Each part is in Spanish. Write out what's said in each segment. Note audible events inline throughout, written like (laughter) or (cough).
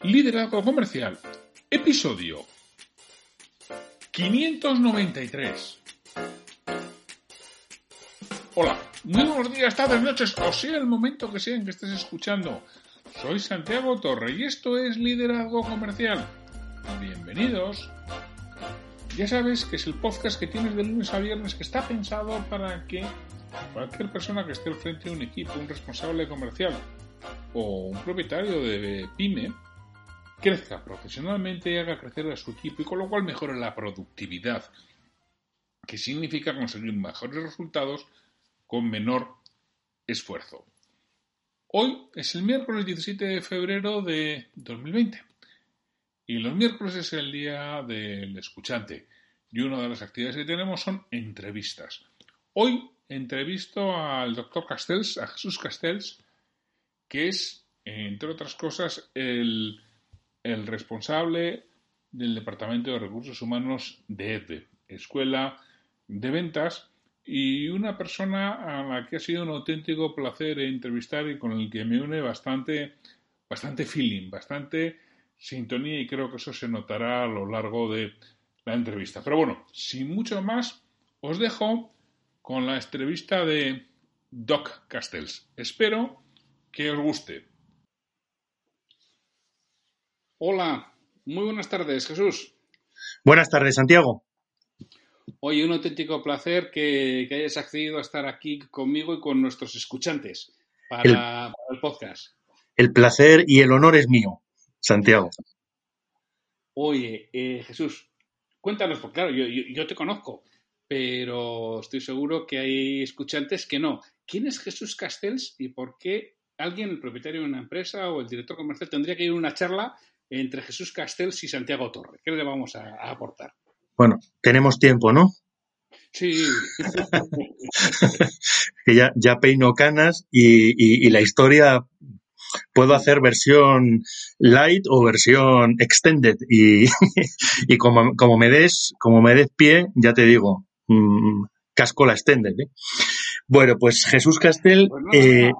Liderazgo Comercial, episodio 593. Hola, muy buenos días, tardes, noches, o sea el momento que sea en que estés escuchando. Soy Santiago Torre y esto es Liderazgo Comercial. Bienvenidos. Ya sabes que es el podcast que tienes de lunes a viernes que está pensado para que cualquier persona que esté al frente de un equipo, un responsable comercial o un propietario de pyme, crezca profesionalmente y haga crecer a su equipo y con lo cual mejore la productividad, que significa conseguir mejores resultados con menor esfuerzo. Hoy es el miércoles 17 de febrero de 2020 y los miércoles es el día del escuchante y una de las actividades que tenemos son entrevistas. Hoy entrevisto al doctor Castells, a Jesús Castells, que es, entre otras cosas, el el responsable del Departamento de Recursos Humanos de EDVE, Escuela de Ventas, y una persona a la que ha sido un auténtico placer entrevistar y con el que me une bastante, bastante feeling, bastante sintonía y creo que eso se notará a lo largo de la entrevista. Pero bueno, sin mucho más, os dejo con la entrevista de Doc Castells. Espero que os guste. Hola, muy buenas tardes, Jesús. Buenas tardes, Santiago. Hoy un auténtico placer que, hayas accedido a estar aquí conmigo y con nuestros escuchantes para el, podcast. El placer y el honor es mío, Santiago. Oye, eh, Jesús, cuéntanos, porque claro, yo, yo, te conozco, pero estoy seguro que hay escuchantes que no. ¿Quién es Jesús Castells y por qué alguien, el propietario de una empresa o el director comercial, tendría que ir a una charla entre Jesús Castells y Santiago Torre. ¿Qué le vamos a, aportar? Bueno, tenemos tiempo, ¿no? Sí. (laughs) que ya, ya peino canas y, la historia puedo hacer versión light o versión extended (laughs) y, como, como, me des como me des pie ya te digo mm, casco la extended ¿eh? bueno pues Jesús Castel pues eh,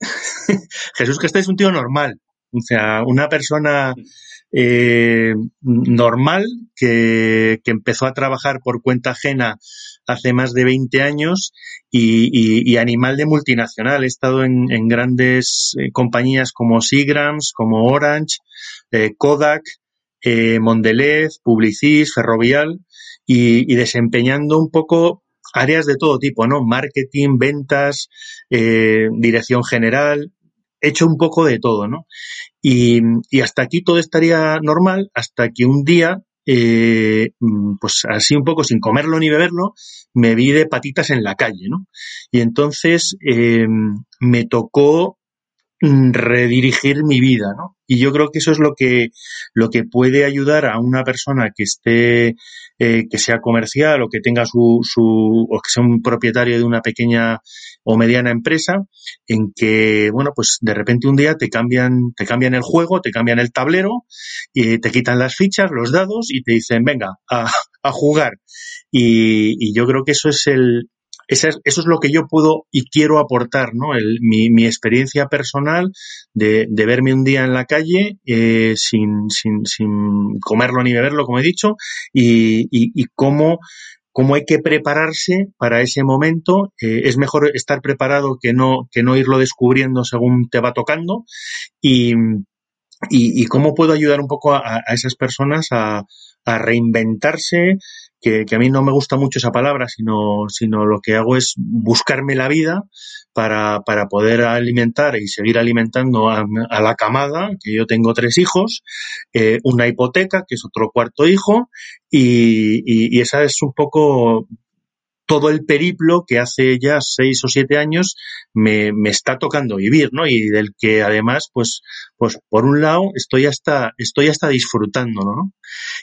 (laughs) Jesús Castel es un tío normal o sea, una persona eh, normal que, empezó a trabajar por cuenta ajena hace más de 20 años y, animal de multinacional. He estado en, grandes eh, compañías como Seagrams, como Orange, eh, Kodak, Mondelez, Publicis, Ferrovial y, desempeñando un poco áreas de todo tipo, ¿no? Marketing, ventas, dirección general, hecho un poco de todo, ¿no? Y, hasta aquí todo estaría normal, hasta que un día, eh, pues así un poco sin comerlo ni beberlo, me vi de patitas en la calle, ¿no? Y entonces eh, me tocó mm, redirigir mi vida, ¿no? Y yo creo que eso es lo que, lo que puede ayudar a una persona que esté eh, que sea comercial o que tenga su, su, o que sea un propietario de una pequeña o mediana empresa, en que, bueno, pues de repente un día te cambian, te cambian el juego, te cambian el tablero, y te quitan las fichas, los dados y te dicen, venga, a, a jugar. Y, y yo creo que eso es el, eso es, eso es lo que yo puedo y quiero aportar, ¿no? El, mi, mi, experiencia personal de, verme un día en la calle eh, sin, sin, sin, comerlo ni beberlo, como he dicho, y, y, cómo, cómo hay que prepararse para ese momento. Eh, es mejor estar preparado que no, que no irlo descubriendo según te va tocando. Y, y, y cómo puedo ayudar un poco a, a esas personas a, a reinventarse, que, a mí no me gusta mucho esa palabra, sino, sino lo que hago es buscarme la vida para, para poder alimentar y seguir alimentando a, la camada, que yo tengo tres hijos, eh, una hipoteca, que es otro cuarto hijo, y, y, esa es un poco todo el periplo que hace ya seis o siete años me, me, está tocando vivir, ¿no? Y del que además, pues, pues por un lado estoy hasta, estoy hasta disfrutándolo, ¿no?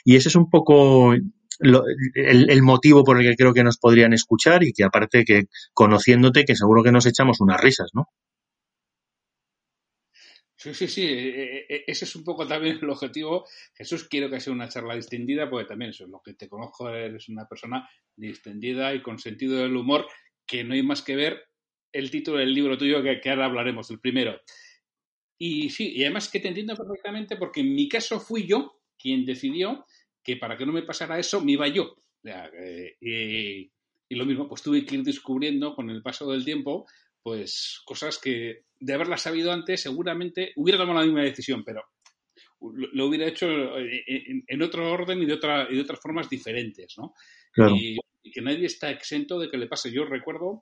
Y ese es un poco el, motivo por el que creo que nos podrían escuchar y que aparte que conociéndote, que seguro que nos echamos unas risas, ¿no? Sí, sí, sí, e, e, e, ese es un poco también el objetivo. Jesús, quiero que sea una charla distendida, porque también eso es lo que te conozco, eres una persona distendida y con sentido del humor, que no hay más que ver el título del libro tuyo que, que ahora hablaremos, el primero. Y sí, y además que te entiendo perfectamente porque en mi caso fui yo quien decidió que para que no me pasara eso me iba yo. Eh, y lo mismo, pues tuve que ir descubriendo con el paso del tiempo, pues cosas que de haberlas sabido antes seguramente hubiera tomado la misma decisión, pero lo, hubiera hecho en, otro orden y de, otra, y de otras formas diferentes, ¿no? Y, que nadie está exento de que le pase. Yo recuerdo,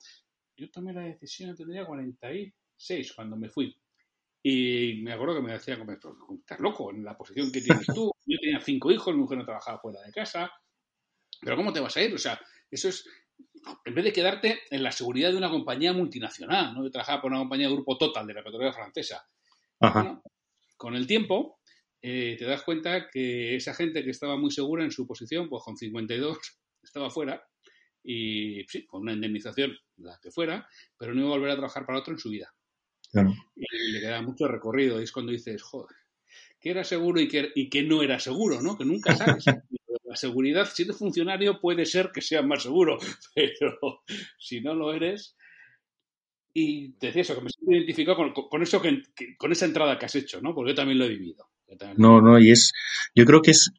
yo tomé la decisión, tenía 46 cuando me fui. Y me acuerdo que me decía, estás loco en la posición que tienes tú. (laughs) Yo tenía cinco hijos, mi mujer no trabajaba fuera de casa. Pero ¿cómo te vas a ir? O sea, eso es, en vez de quedarte en la seguridad de una compañía multinacional, ¿no? Yo trabajaba por una compañía de grupo Total de la petrolera francesa. con el tiempo, eh, te das cuenta que esa gente que estaba muy segura en su posición, pues con 52 (laughs) estaba fuera y sí, con una indemnización, la que fuera, pero no iba a volver a trabajar para otro en su vida. Y le queda mucho recorrido. Y es cuando dices, joder, que era seguro y que, y que no era seguro, ¿no? Que nunca sabes. (laughs) La seguridad, si eres funcionario, puede ser que sea más seguro, (laughs) pero si no lo eres. Y te decía eso, que me siento identificado con, con eso que, con esa entrada que has hecho, ¿no? Porque yo también lo he vivido. No, no, y es, yo creo que es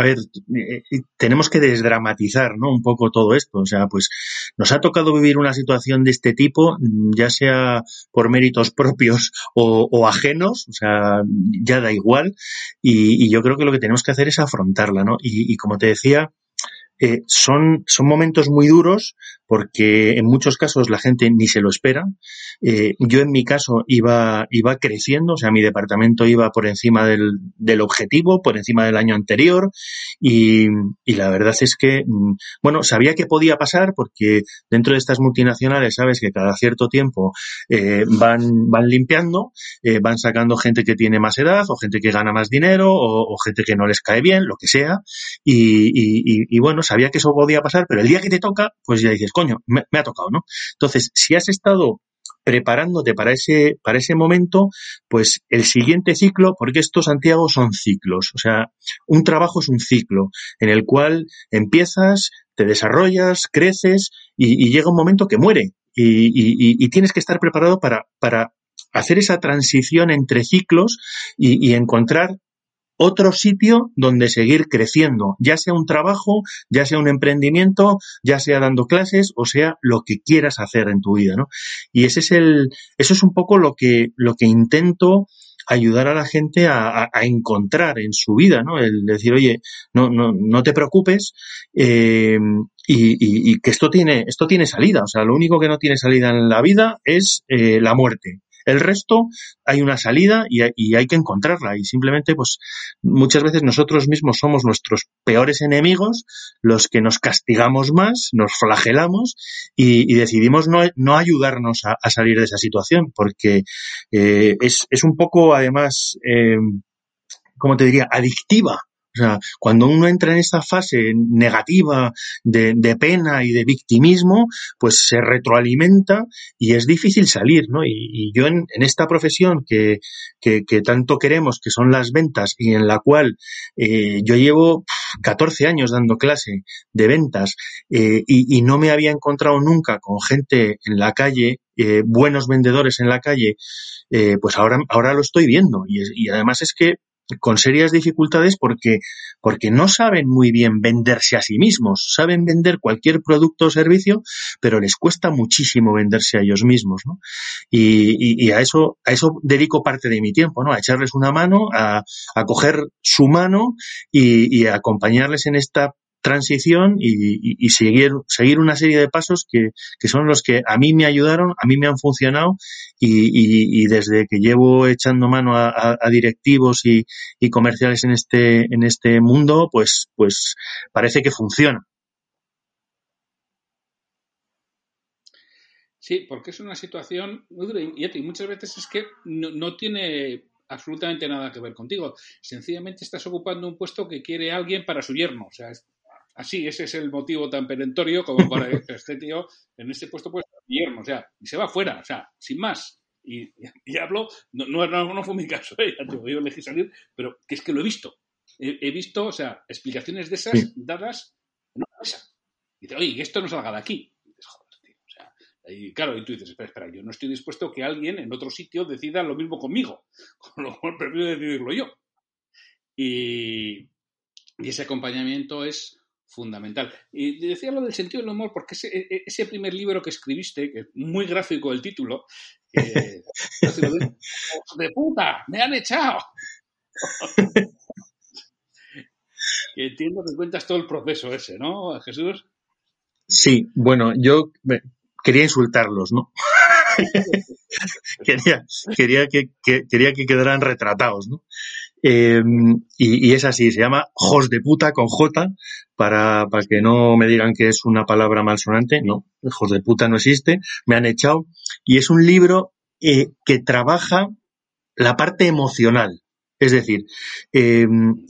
a ver, eh, eh, tenemos que desdramatizar, ¿no? Un poco todo esto. O sea, pues nos ha tocado vivir una situación de este tipo, mm, ya sea por méritos (laughs) propios o, ajenos, o sea, ya da igual. Y, yo creo que lo que tenemos que hacer es afrontarla, ¿no? y como te decía, eh, son, son momentos muy duros porque en muchos casos la gente ni se lo espera. Eh, yo en mi caso iba, iba creciendo, o sea, mi departamento iba por encima del, del objetivo, por encima del año anterior y, y, la verdad es que, mm, bueno, sabía que podía pasar porque dentro de estas multinacionales sabes que cada cierto tiempo eh, van, van limpiando, van sacando gente que tiene más edad o gente que gana más dinero o, o gente que no les cae bien, lo que sea. Y, y, y bueno, sabía que eso podía pasar, pero el día que te toca, pues ya dices, coño, me, ha tocado, ¿no? Entonces, si has estado preparándote para ese, para ese momento, pues el siguiente ciclo, porque estos, Santiago, son ciclos. O sea, un trabajo es un ciclo en el cual empiezas, te desarrollas, creces y, llega un momento que muere. Y, tienes que estar preparado para, para hacer esa transición entre ciclos y, encontrar otro sitio donde seguir creciendo, ya sea un trabajo, ya sea un emprendimiento, ya sea dando clases, o sea lo que quieras hacer en tu vida, ¿no? Y ese es el, eso es un poco lo que, lo que intento ayudar a la gente a, encontrar en su vida, ¿no? El decir, oye, no, no, no te preocupes, eh, y, y, que esto tiene, esto tiene salida. O sea, lo único que no tiene salida en la vida es eh, la muerte. El resto hay una salida y, hay que encontrarla. Y simplemente pues muchas veces nosotros mismos somos nuestros peores enemigos, los que nos castigamos más, nos flagelamos y, decidimos no, ayudarnos a, salir de esa situación porque eh, es, es, un poco además, eh, como te diría, adictiva sea, cuando uno entra en esa fase negativa de, de, pena y de victimismo, pues se retroalimenta y es difícil salir, ¿no? Y, yo en, en, esta profesión que, tanto queremos, que son las ventas, y en la cual eh, yo llevo 14 años dando clase de ventas eh, y, y, no me había encontrado nunca con gente en la calle, eh, buenos vendedores en la calle, eh, pues ahora, ahora lo estoy viendo. Y, y además es que con serias dificultades porque, porque no saben muy bien venderse a sí mismos. Saben vender cualquier producto o servicio, pero les cuesta muchísimo venderse a ellos mismos, ¿no? Y, y, a eso, a eso dedico parte de mi tiempo, ¿no? A echarles una mano, a, a coger su mano y, y a acompañarles en esta transición y, seguir, seguir una serie de pasos que, son los que a mí me ayudaron, a mí me han funcionado y, desde que llevo echando mano a, directivos y, comerciales en este, en este mundo, pues, pues parece que funciona. Sí, porque es una situación muy dura y muchas veces es que no, no tiene absolutamente nada que ver contigo. Sencillamente estás ocupando un puesto que quiere alguien para su yerno. Así, ese es el motivo tan perentorio como para este tío en este puesto pues Guillermo, o sea, y se va fuera, o sea, sin más. Y, hablo, no, no, no, fue mi caso, (laughs) ¿eh? yo elegí salir, pero que es que lo he visto. He, visto, o sea, explicaciones de esas dadas en una mesa. Y dice, oye, esto no salga de aquí. Y dices, joder, tío, o sea, Y claro, y tú dices, espera, espera, yo no estoy dispuesto a que alguien en otro sitio decida lo mismo conmigo, (laughs) con lo cual prefiero decidirlo yo. Y, y ese acompañamiento es fundamental. Y decía lo del sentido del humor porque ese, e, e, ese primer libro que escribiste, que es muy gráfico el título, eh, (laughs) de puta, me han echado. (laughs) que entiendo que cuentas todo el proceso ese, ¿no, Jesús? Sí, bueno, yo quería insultarlos, ¿no? (laughs) quería, quería, que, quería que quedaran retratados, ¿no? Eh, y, es así, se llama Jos de puta con J, para, para que no me digan que es una palabra malsonante. No, Jos de puta no existe, me han echado. Y es un libro eh, que trabaja la parte emocional es decir, eh,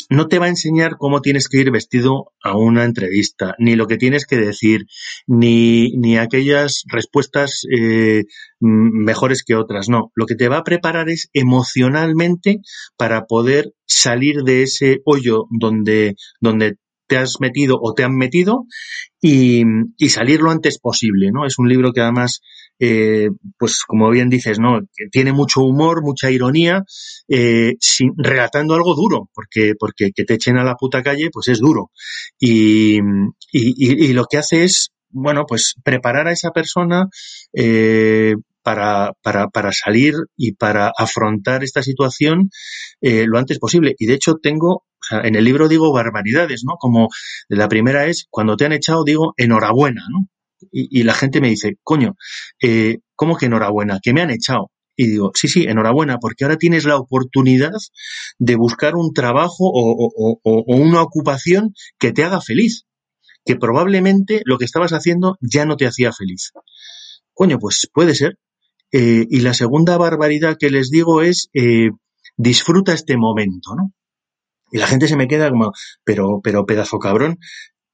no te va a enseñar cómo tienes que ir vestido a una entrevista, ni lo que tienes que decir, ni, ni aquellas respuestas eh, mejores que otras. No, lo que te va a preparar es emocionalmente para poder salir de ese hoyo donde, donde te has metido o te han metido y, salir lo antes posible, ¿no? Es un libro que además eh, pues como bien dices, ¿no? tiene mucho humor, mucha ironía, eh, sin, relatando algo duro, porque, porque que te echen a la puta calle, pues es duro. Y, y, y lo que hace es, bueno, pues preparar a esa persona eh, para, para, para, salir y para afrontar esta situación eh, lo antes posible. Y de hecho tengo, o en el libro digo barbaridades, ¿no? Como la primera es, cuando te han echado, digo enhorabuena, ¿no? y, la gente me dice, coño, eh, ¿cómo que enhorabuena? Que me han echado. Y digo, sí, sí, enhorabuena, porque ahora tienes la oportunidad de buscar un trabajo o, una ocupación que te haga feliz, que probablemente lo que estabas haciendo ya no te hacía feliz. Coño, pues puede ser. Eh, y la segunda barbaridad que les digo es, eh, disfruta este momento, ¿no? Y la gente se me queda como, pero, pero pedazo cabrón,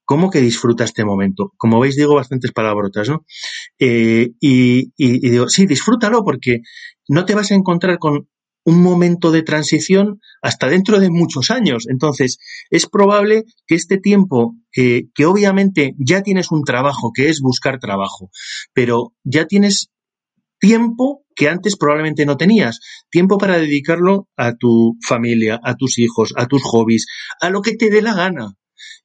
¿Cómo que disfruta este momento? Como veis, digo bastantes palabrotas, ¿no? Eh, y, y, digo, sí, disfrútalo porque no te vas a encontrar con un momento de transición hasta dentro de muchos años. Entonces, es probable que este tiempo, que obviamente ya tienes un trabajo, que es buscar trabajo, pero ya tienes tiempo que antes probablemente no tenías, tiempo para dedicarlo a tu familia, a tus hijos, a tus hobbies, a lo que te dé la gana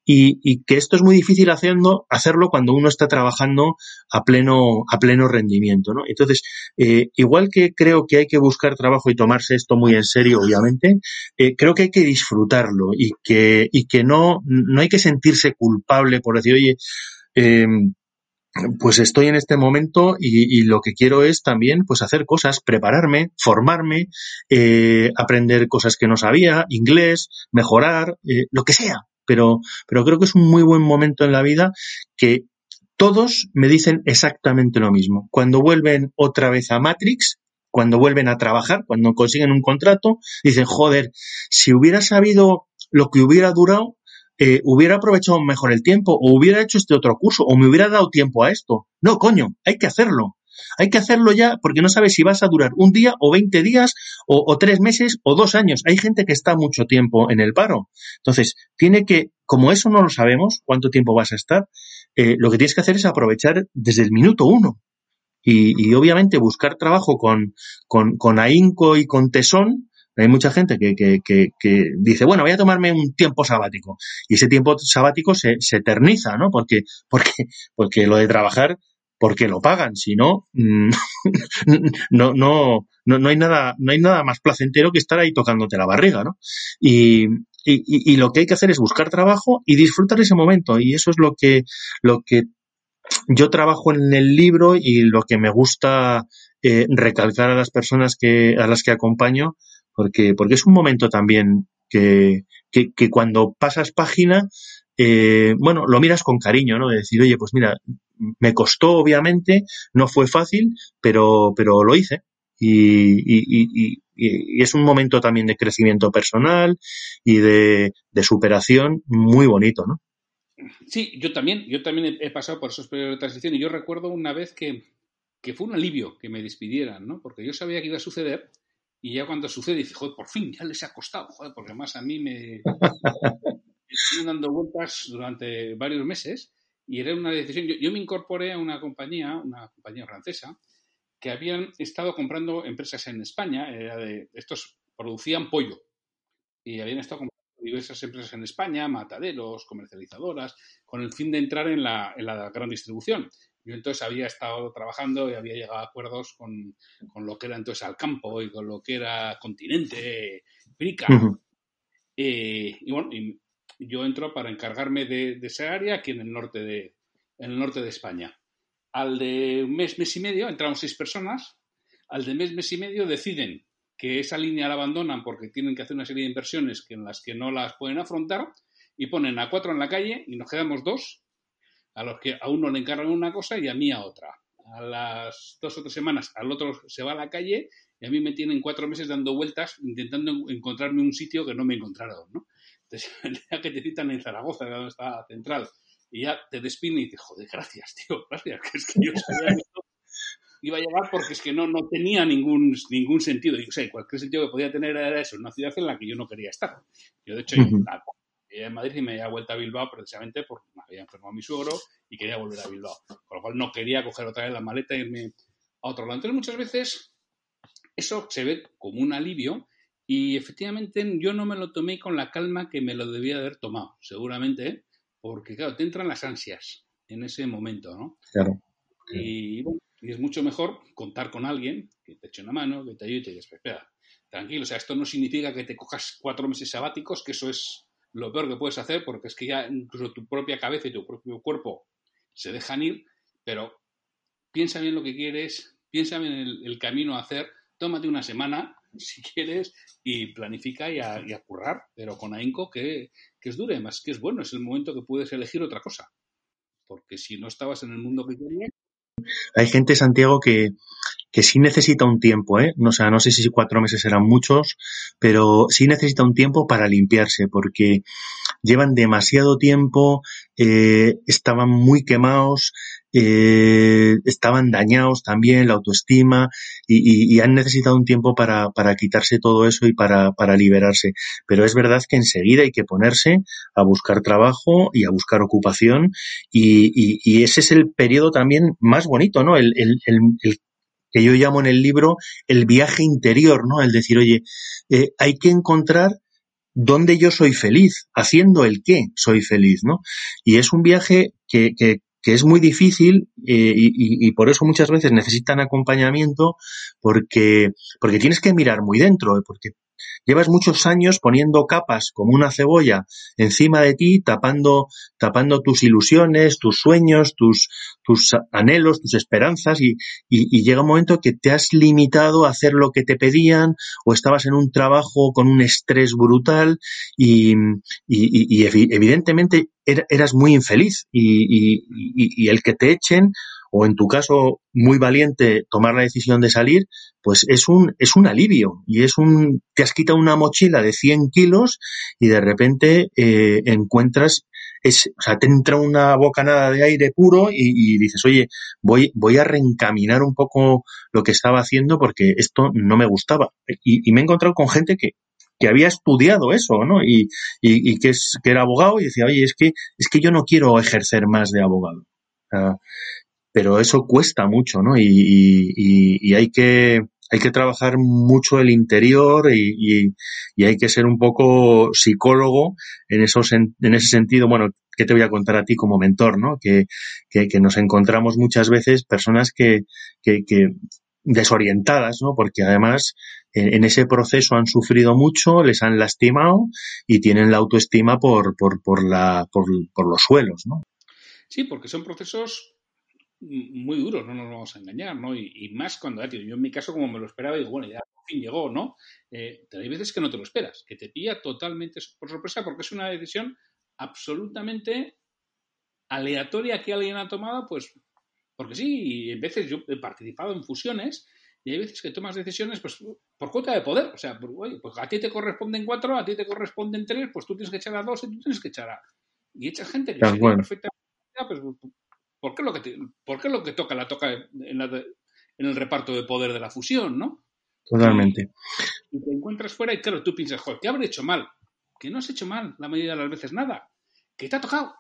y, que esto es muy difícil haciendo, hacerlo cuando uno está trabajando a pleno, a pleno rendimiento, ¿no? Entonces, eh, igual que creo que hay que buscar trabajo y tomarse esto muy en serio, obviamente, eh, creo que hay que disfrutarlo y que, y que no, no hay que sentirse culpable por decir, oye, eh, pues estoy en este momento y, y, lo que quiero es también pues hacer cosas, prepararme, formarme, eh, aprender cosas que no sabía, inglés, mejorar, eh, lo que sea, pero, pero creo que es un muy buen momento en la vida que todos me dicen exactamente lo mismo. Cuando vuelven otra vez a Matrix, cuando vuelven a trabajar, cuando consiguen un contrato, dicen, joder, si hubiera sabido lo que hubiera durado, eh, hubiera aprovechado mejor el tiempo, o hubiera hecho este otro curso, o me hubiera dado tiempo a esto. No, coño, hay que hacerlo. Hay que hacerlo ya porque no sabes si vas a durar un día o 20 días o, tres meses o dos años. Hay gente que está mucho tiempo en el paro. Entonces, tiene que, como eso no lo sabemos, cuánto tiempo vas a estar, eh, lo que tienes que hacer es aprovechar desde el minuto uno. Y, obviamente buscar trabajo con, con, con ahínco y con tesón, hay mucha gente que, que, que, dice, bueno, voy a tomarme un tiempo sabático. Y ese tiempo sabático se, se eterniza, ¿no? Porque, (laughs) porque, porque lo de trabajar porque lo pagan, si no, mm, (laughs) no, no, no, no, hay nada, no hay nada más placentero que estar ahí tocándote la barriga, ¿no? Y, y, y, lo que hay que hacer es buscar trabajo y disfrutar ese momento. Y eso es lo que, lo que yo trabajo en el libro y lo que me gusta eh, recalcar a las personas que, a las que acompaño, porque, porque es un momento también que, que, cuando pasas página, eh, bueno, lo miras con cariño, ¿no? De decir, oye, pues mira, me costó, obviamente, no fue fácil, pero, pero lo hice. Y, y, y, y, es un momento también de crecimiento personal y de, de, superación muy bonito, ¿no? Sí, yo también, yo también he, pasado por esos periodos de transición y yo recuerdo una vez que, que, fue un alivio que me despidieran, ¿no? Porque yo sabía que iba a suceder y ya cuando sucede dije, joder, por fin, ya les ha costado, joder, porque más a mí me, (laughs) estuve dando vueltas durante varios meses Y era una decisión. Yo, me incorporé a una compañía, una compañía francesa, que habían estado comprando empresas en España. Era de, estos producían pollo. Y habían estado comprando diversas empresas en España, mataderos, comercializadoras, con el fin de entrar en la, en la gran distribución. Yo entonces había estado trabajando y había llegado a acuerdos con, con lo que era entonces Alcampo y con lo que era Continente, Prica. Eh, y bueno, yo entro para encargarme de, esa área aquí en el norte de, en el norte de España. Al de un mes, mes y medio, entramos seis personas. Al de mes, mes y medio deciden que esa línea la abandonan porque tienen que hacer una serie de inversiones que en las que no las pueden afrontar y ponen a cuatro en la calle y nos quedamos dos, a los que a uno le encargan una cosa y a mí a otra. A las dos o tres semanas al otro se va a la calle y a mí me tienen cuatro meses dando vueltas intentando encontrarme un sitio que no me encontraron, ¿no? Entonces, (laughs) el que te citan en Zaragoza, donde está Central, y ya te despiden y dices, joder, gracias, tío, (laughs) gracias, que es que yo (laughs) sabía que iba a llegar porque es que no, no tenía ningún, ningún sentido. Y, o sea, cualquier sentido que podía tener era eso, una ciudad en la que yo no quería estar. Yo, de hecho, en Madrid y me había vuelto a Bilbao precisamente porque me había enfermado mi suegro y quería volver a Bilbao. Con lo cual no quería coger otra vez la maleta e irme a otro lado. Entonces, muchas veces eso se ve como un alivio y efectivamente yo no me lo tomé con la calma que me lo debía haber tomado, seguramente, porque claro, te entran las ansias en ese momento, ¿no? Claro. Y, es mucho mejor contar con alguien que te eche una mano, que te ayude y te diga, espera, tranquilo, o sea, esto no significa que te cojas cuatro meses sabáticos, que eso es lo peor que puedes hacer, porque es que ya incluso tu propia cabeza y tu propio cuerpo se dejan ir, pero piensa bien lo que quieres, piensa bien el camino a hacer, tómate una semana, (laughs) si quieres, y planifica y a, currar, pero con ahínco que, que es dure, más que es bueno, es el momento que puedes elegir otra cosa. Porque si no estabas en el mundo que querías. Hay gente, Santiago, que, que sí necesita un tiempo, ¿eh? O sea, no sé si cuatro meses eran muchos, pero sí necesita un tiempo para limpiarse, porque llevan demasiado tiempo, eh, estaban muy quemados, eh, estaban dañados también, la autoestima, y, han necesitado un tiempo para, para quitarse todo eso y para, para, liberarse. Pero es verdad que enseguida hay que ponerse a buscar trabajo y a buscar ocupación, y, y ese es el periodo también más bonito, ¿no? El, el, el, que yo llamo en el libro el viaje interior, ¿no? El decir, oye, eh, hay que encontrar dónde yo soy feliz, haciendo el qué soy feliz, ¿no? Y es un viaje que, que, es muy difícil eh, y, y, por eso muchas veces necesitan acompañamiento porque, porque tienes que mirar muy dentro, ¿eh? porque Llevas muchos años poniendo capas como una cebolla encima de ti, tapando, tapando tus ilusiones, tus sueños, tus, tus anhelos, tus esperanzas y, llega un momento que te has limitado a hacer lo que te pedían o estabas en un trabajo con un estrés brutal y, y evidentemente eras muy infeliz y, el que te echen o en tu caso muy valiente tomar la decisión de salir, pues es un, es un alivio y es un, te has quitado una mochila de 100 kilos y de repente eh, encuentras, es, o sea, te entra una bocanada de aire puro y, dices, oye, voy, voy a reencaminar un poco lo que estaba haciendo porque esto no me gustaba. Y, me he encontrado con gente que, que había estudiado eso, ¿no? Y, y, y, que, es, que era abogado y decía, oye, es que, es que yo no quiero ejercer más de abogado pero eso cuesta mucho, ¿no? Y, y, hay que hay que trabajar mucho el interior y, y, hay que ser un poco psicólogo en, esos, en, ese sentido. Bueno, ¿qué te voy a contar a ti como mentor, no? Que, que, nos encontramos muchas veces personas que, que, que desorientadas, ¿no? Porque además en, en, ese proceso han sufrido mucho, les han lastimado y tienen la autoestima por, por, por, la, por, por los suelos, ¿no? Sí, porque son procesos muy duros, no nos vamos a engañar, ¿no? Y, más cuando, tío, yo en mi caso, como me lo esperaba, digo, bueno, ya por fin llegó, ¿no? Eh, hay veces que no te lo esperas, que te pilla totalmente por sorpresa porque es una decisión absolutamente aleatoria que alguien ha tomado, pues, porque sí, y en veces yo he participado en fusiones y hay veces que tomas decisiones, pues, por cuota de poder, o sea, pues, pues a ti te corresponden cuatro, a ti te corresponden tres, pues tú tienes que echar a dos y tú tienes que echar a... Y echas gente que perfectamente, pues, ¿Por qué lo que, por lo que toca la toca en, el reparto de poder de la fusión, ¿no? Totalmente. Y, te encuentras fuera y claro, tú piensas, joder, ¿qué habré hecho mal? Que no has hecho mal la mayoría de las veces nada. Que te ha tocado.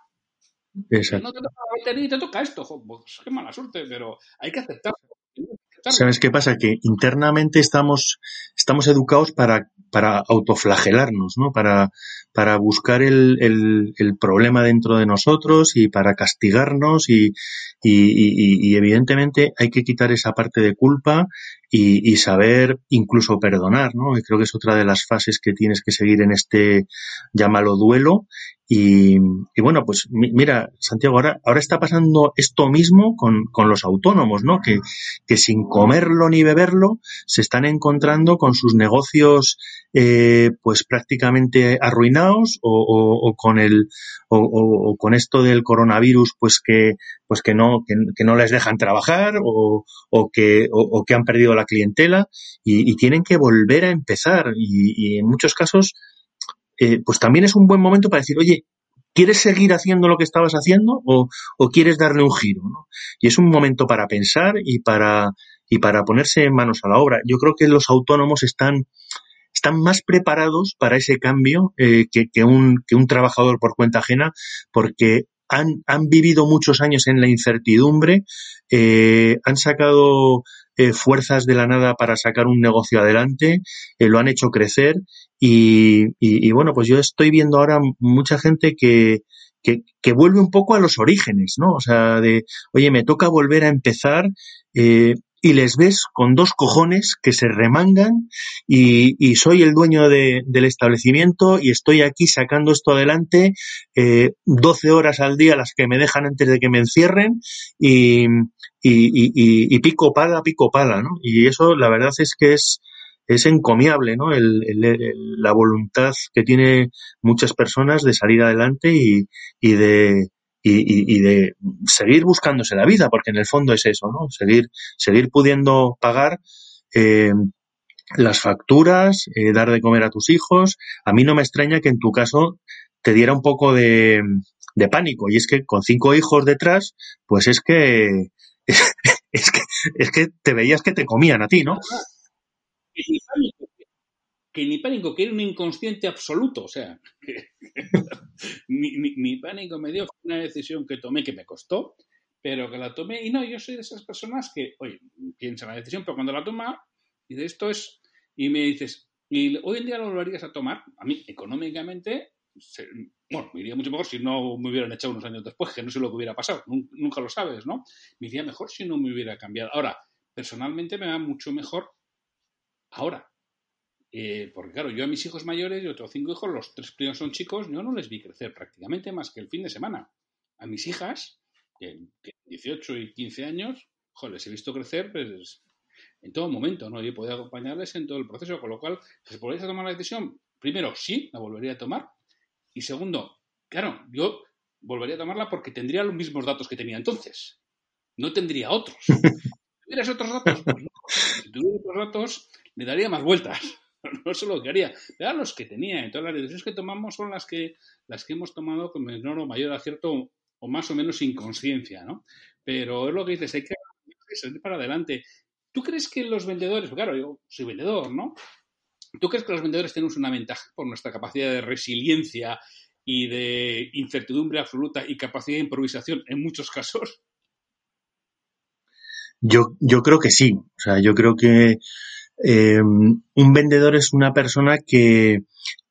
Exacto. No te toca la batería y te toca esto, pues qué mala suerte, pero hay que aceptarlo. ¿Sabes qué pasa? Que internamente estamos, estamos educados para, para autoflagelarnos, ¿no? Para, para buscar el, el, el, problema dentro de nosotros y para castigarnos y, y, y, y evidentemente hay que quitar esa parte de culpa y, saber incluso perdonar, ¿no? Y creo que es otra de las fases que tienes que seguir en este, llámalo duelo, y, y, bueno, pues mira, Santiago, ahora, ahora está pasando esto mismo con, con los autónomos, ¿no? Que, que, sin comerlo ni beberlo se están encontrando con sus negocios eh, pues prácticamente arruinados o, o, o con el o, o, con esto del coronavirus pues que pues que no que, no les dejan trabajar o, o que o, que han perdido la clientela y, tienen que volver a empezar y, en muchos casos eh, pues también es un buen momento para decir, oye, ¿quieres seguir haciendo lo que estabas haciendo o, quieres darle un giro? Y es un momento para pensar y para, y para ponerse manos a la obra. Yo creo que los autónomos están, están más preparados para ese cambio eh, que, que, un, que un trabajador por cuenta ajena porque han, han vivido muchos años en la incertidumbre, eh, han sacado eh, fuerzas de la nada para sacar un negocio adelante, eh, lo han hecho crecer y, y, y, bueno, pues yo estoy viendo ahora mucha gente que, que, que, vuelve un poco a los orígenes, ¿no? O sea, de, oye, me toca volver a empezar eh, y les ves con dos cojones que se remangan y, y soy el dueño de, del establecimiento y estoy aquí sacando esto adelante eh, 12 horas al día las que me dejan antes de que me encierren y, y, y pico pala, pico pala, ¿no? Y eso la verdad es que es, es encomiable, ¿no? El, el, la voluntad que tiene muchas personas de salir adelante y de y, y, de seguir buscándose la vida, porque en el fondo es eso, ¿no? Seguir, seguir pudiendo pagar eh, las facturas, eh, dar de comer a tus hijos. A mí no me extraña que en tu caso te diera un poco de, de pánico. Y es que con cinco hijos detrás, pues es que (laughs) es, que es que te veías que te comían a ti, ¿no? Que, ni pánico, que era un inconsciente absoluto, o sea, (laughs) que, mi, mi, pánico me dio una decisión que tomé que me costó, pero que la tomé, y no, yo soy de esas personas que, oye, piensa la decisión, pero cuando la toma, de esto es, y me dices, y hoy en día lo volverías a tomar, a mí, económicamente, bueno, me iría mucho mejor si no me hubieran echado unos años después, que no sé lo que hubiera pasado, nunca lo sabes, ¿no? Me iría mejor si no me hubiera cambiado. Ahora, personalmente me va mucho mejor Ahora, eh, porque claro, yo a mis hijos mayores, yo tengo cinco hijos, los tres primeros son chicos, yo no les vi crecer prácticamente más que el fin de semana. A mis hijas, que, que 18 y 15 años, joder, les he visto crecer pues, en todo momento, ¿no? Yo podía acompañarles en todo el proceso, con lo cual, si volvéis a tomar la decisión, primero, sí, la volvería a tomar, y segundo, claro, yo volvería a tomarla porque tendría los mismos datos que tenía entonces. No tendría otros. (laughs) Si tuvieras otros datos, pues no. Si tuviera otros datos, le daría más vueltas. (laughs) No sé lo que haría. Pero los que tenía. Entonces las decisiones que tomamos son las que, las que hemos tomado con menor o mayor acierto o más o menos inconsciencia, ¿no? Pero es lo que dices, hay que salir para adelante. ¿Tú crees que los vendedores, claro, yo soy vendedor, ¿no? ¿Tú crees que los vendedores tenemos una ventaja por nuestra capacidad de resiliencia y de incertidumbre absoluta y capacidad de improvisación en muchos casos? Yo, yo creo que sí. O sea, yo creo que eh, un vendedor es una persona que,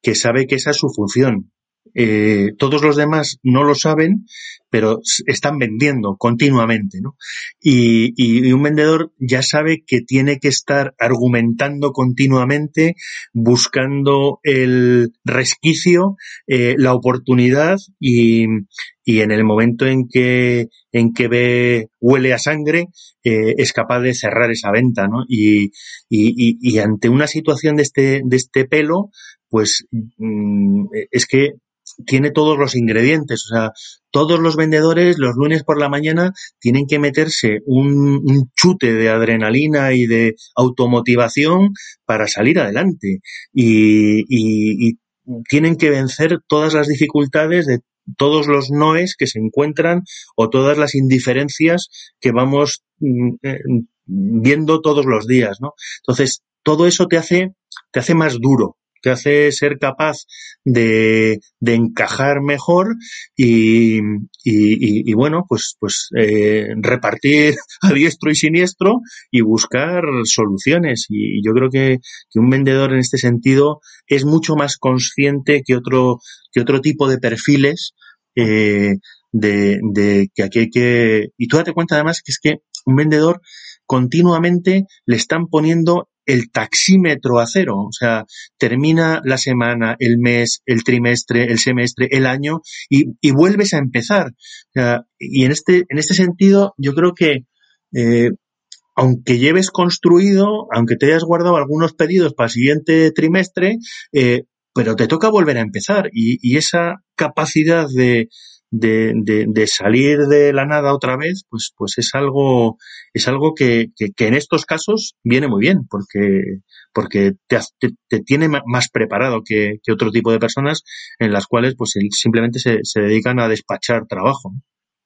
que sabe que esa es su función. Eh, todos los demás no lo saben, pero están vendiendo continuamente, ¿no? Y, y, un vendedor ya sabe que tiene que estar argumentando continuamente, buscando el resquicio, eh, la oportunidad y, y, en el momento en que, en que ve, huele a sangre, eh, es capaz de cerrar esa venta, ¿no? Y, y, ante una situación de este, de este pelo, pues mm, es que tiene todos los ingredientes. O sea, todos los vendedores los lunes por la mañana tienen que meterse un, chute de adrenalina y de automotivación para salir adelante. Y tienen que vencer todas las dificultades de todos los noes que se encuentran o todas las indiferencias que vamos mm, eh, viendo todos los días, ¿no? Entonces, todo eso te hace, te hace más duro, te hace ser capaz de, de encajar mejor y, y, y, bueno, pues, pues eh, repartir (laughs) a diestro y siniestro y buscar soluciones. Y yo creo que, que, un vendedor en este sentido es mucho más consciente que otro, que otro tipo de perfiles. Eh, de, de que aquí hay que... Y tú date cuenta además que es que un vendedor continuamente le están poniendo el taxímetro a cero. O sea, termina la semana, el mes, el trimestre, el semestre, el año y, vuelves a empezar. Y en este, en este sentido, yo creo que eh, aunque lleves construido, aunque te hayas guardado algunos pedidos para el siguiente trimestre, eh, pero te toca volver a empezar. Y esa capacidad de, de, de, de, salir de la nada otra vez, pues, pues es algo, es algo que, que, en estos casos viene muy bien, porque, porque te, te, tiene más preparado que, que, otro tipo de personas en las cuales pues simplemente se, se dedican a despachar trabajo.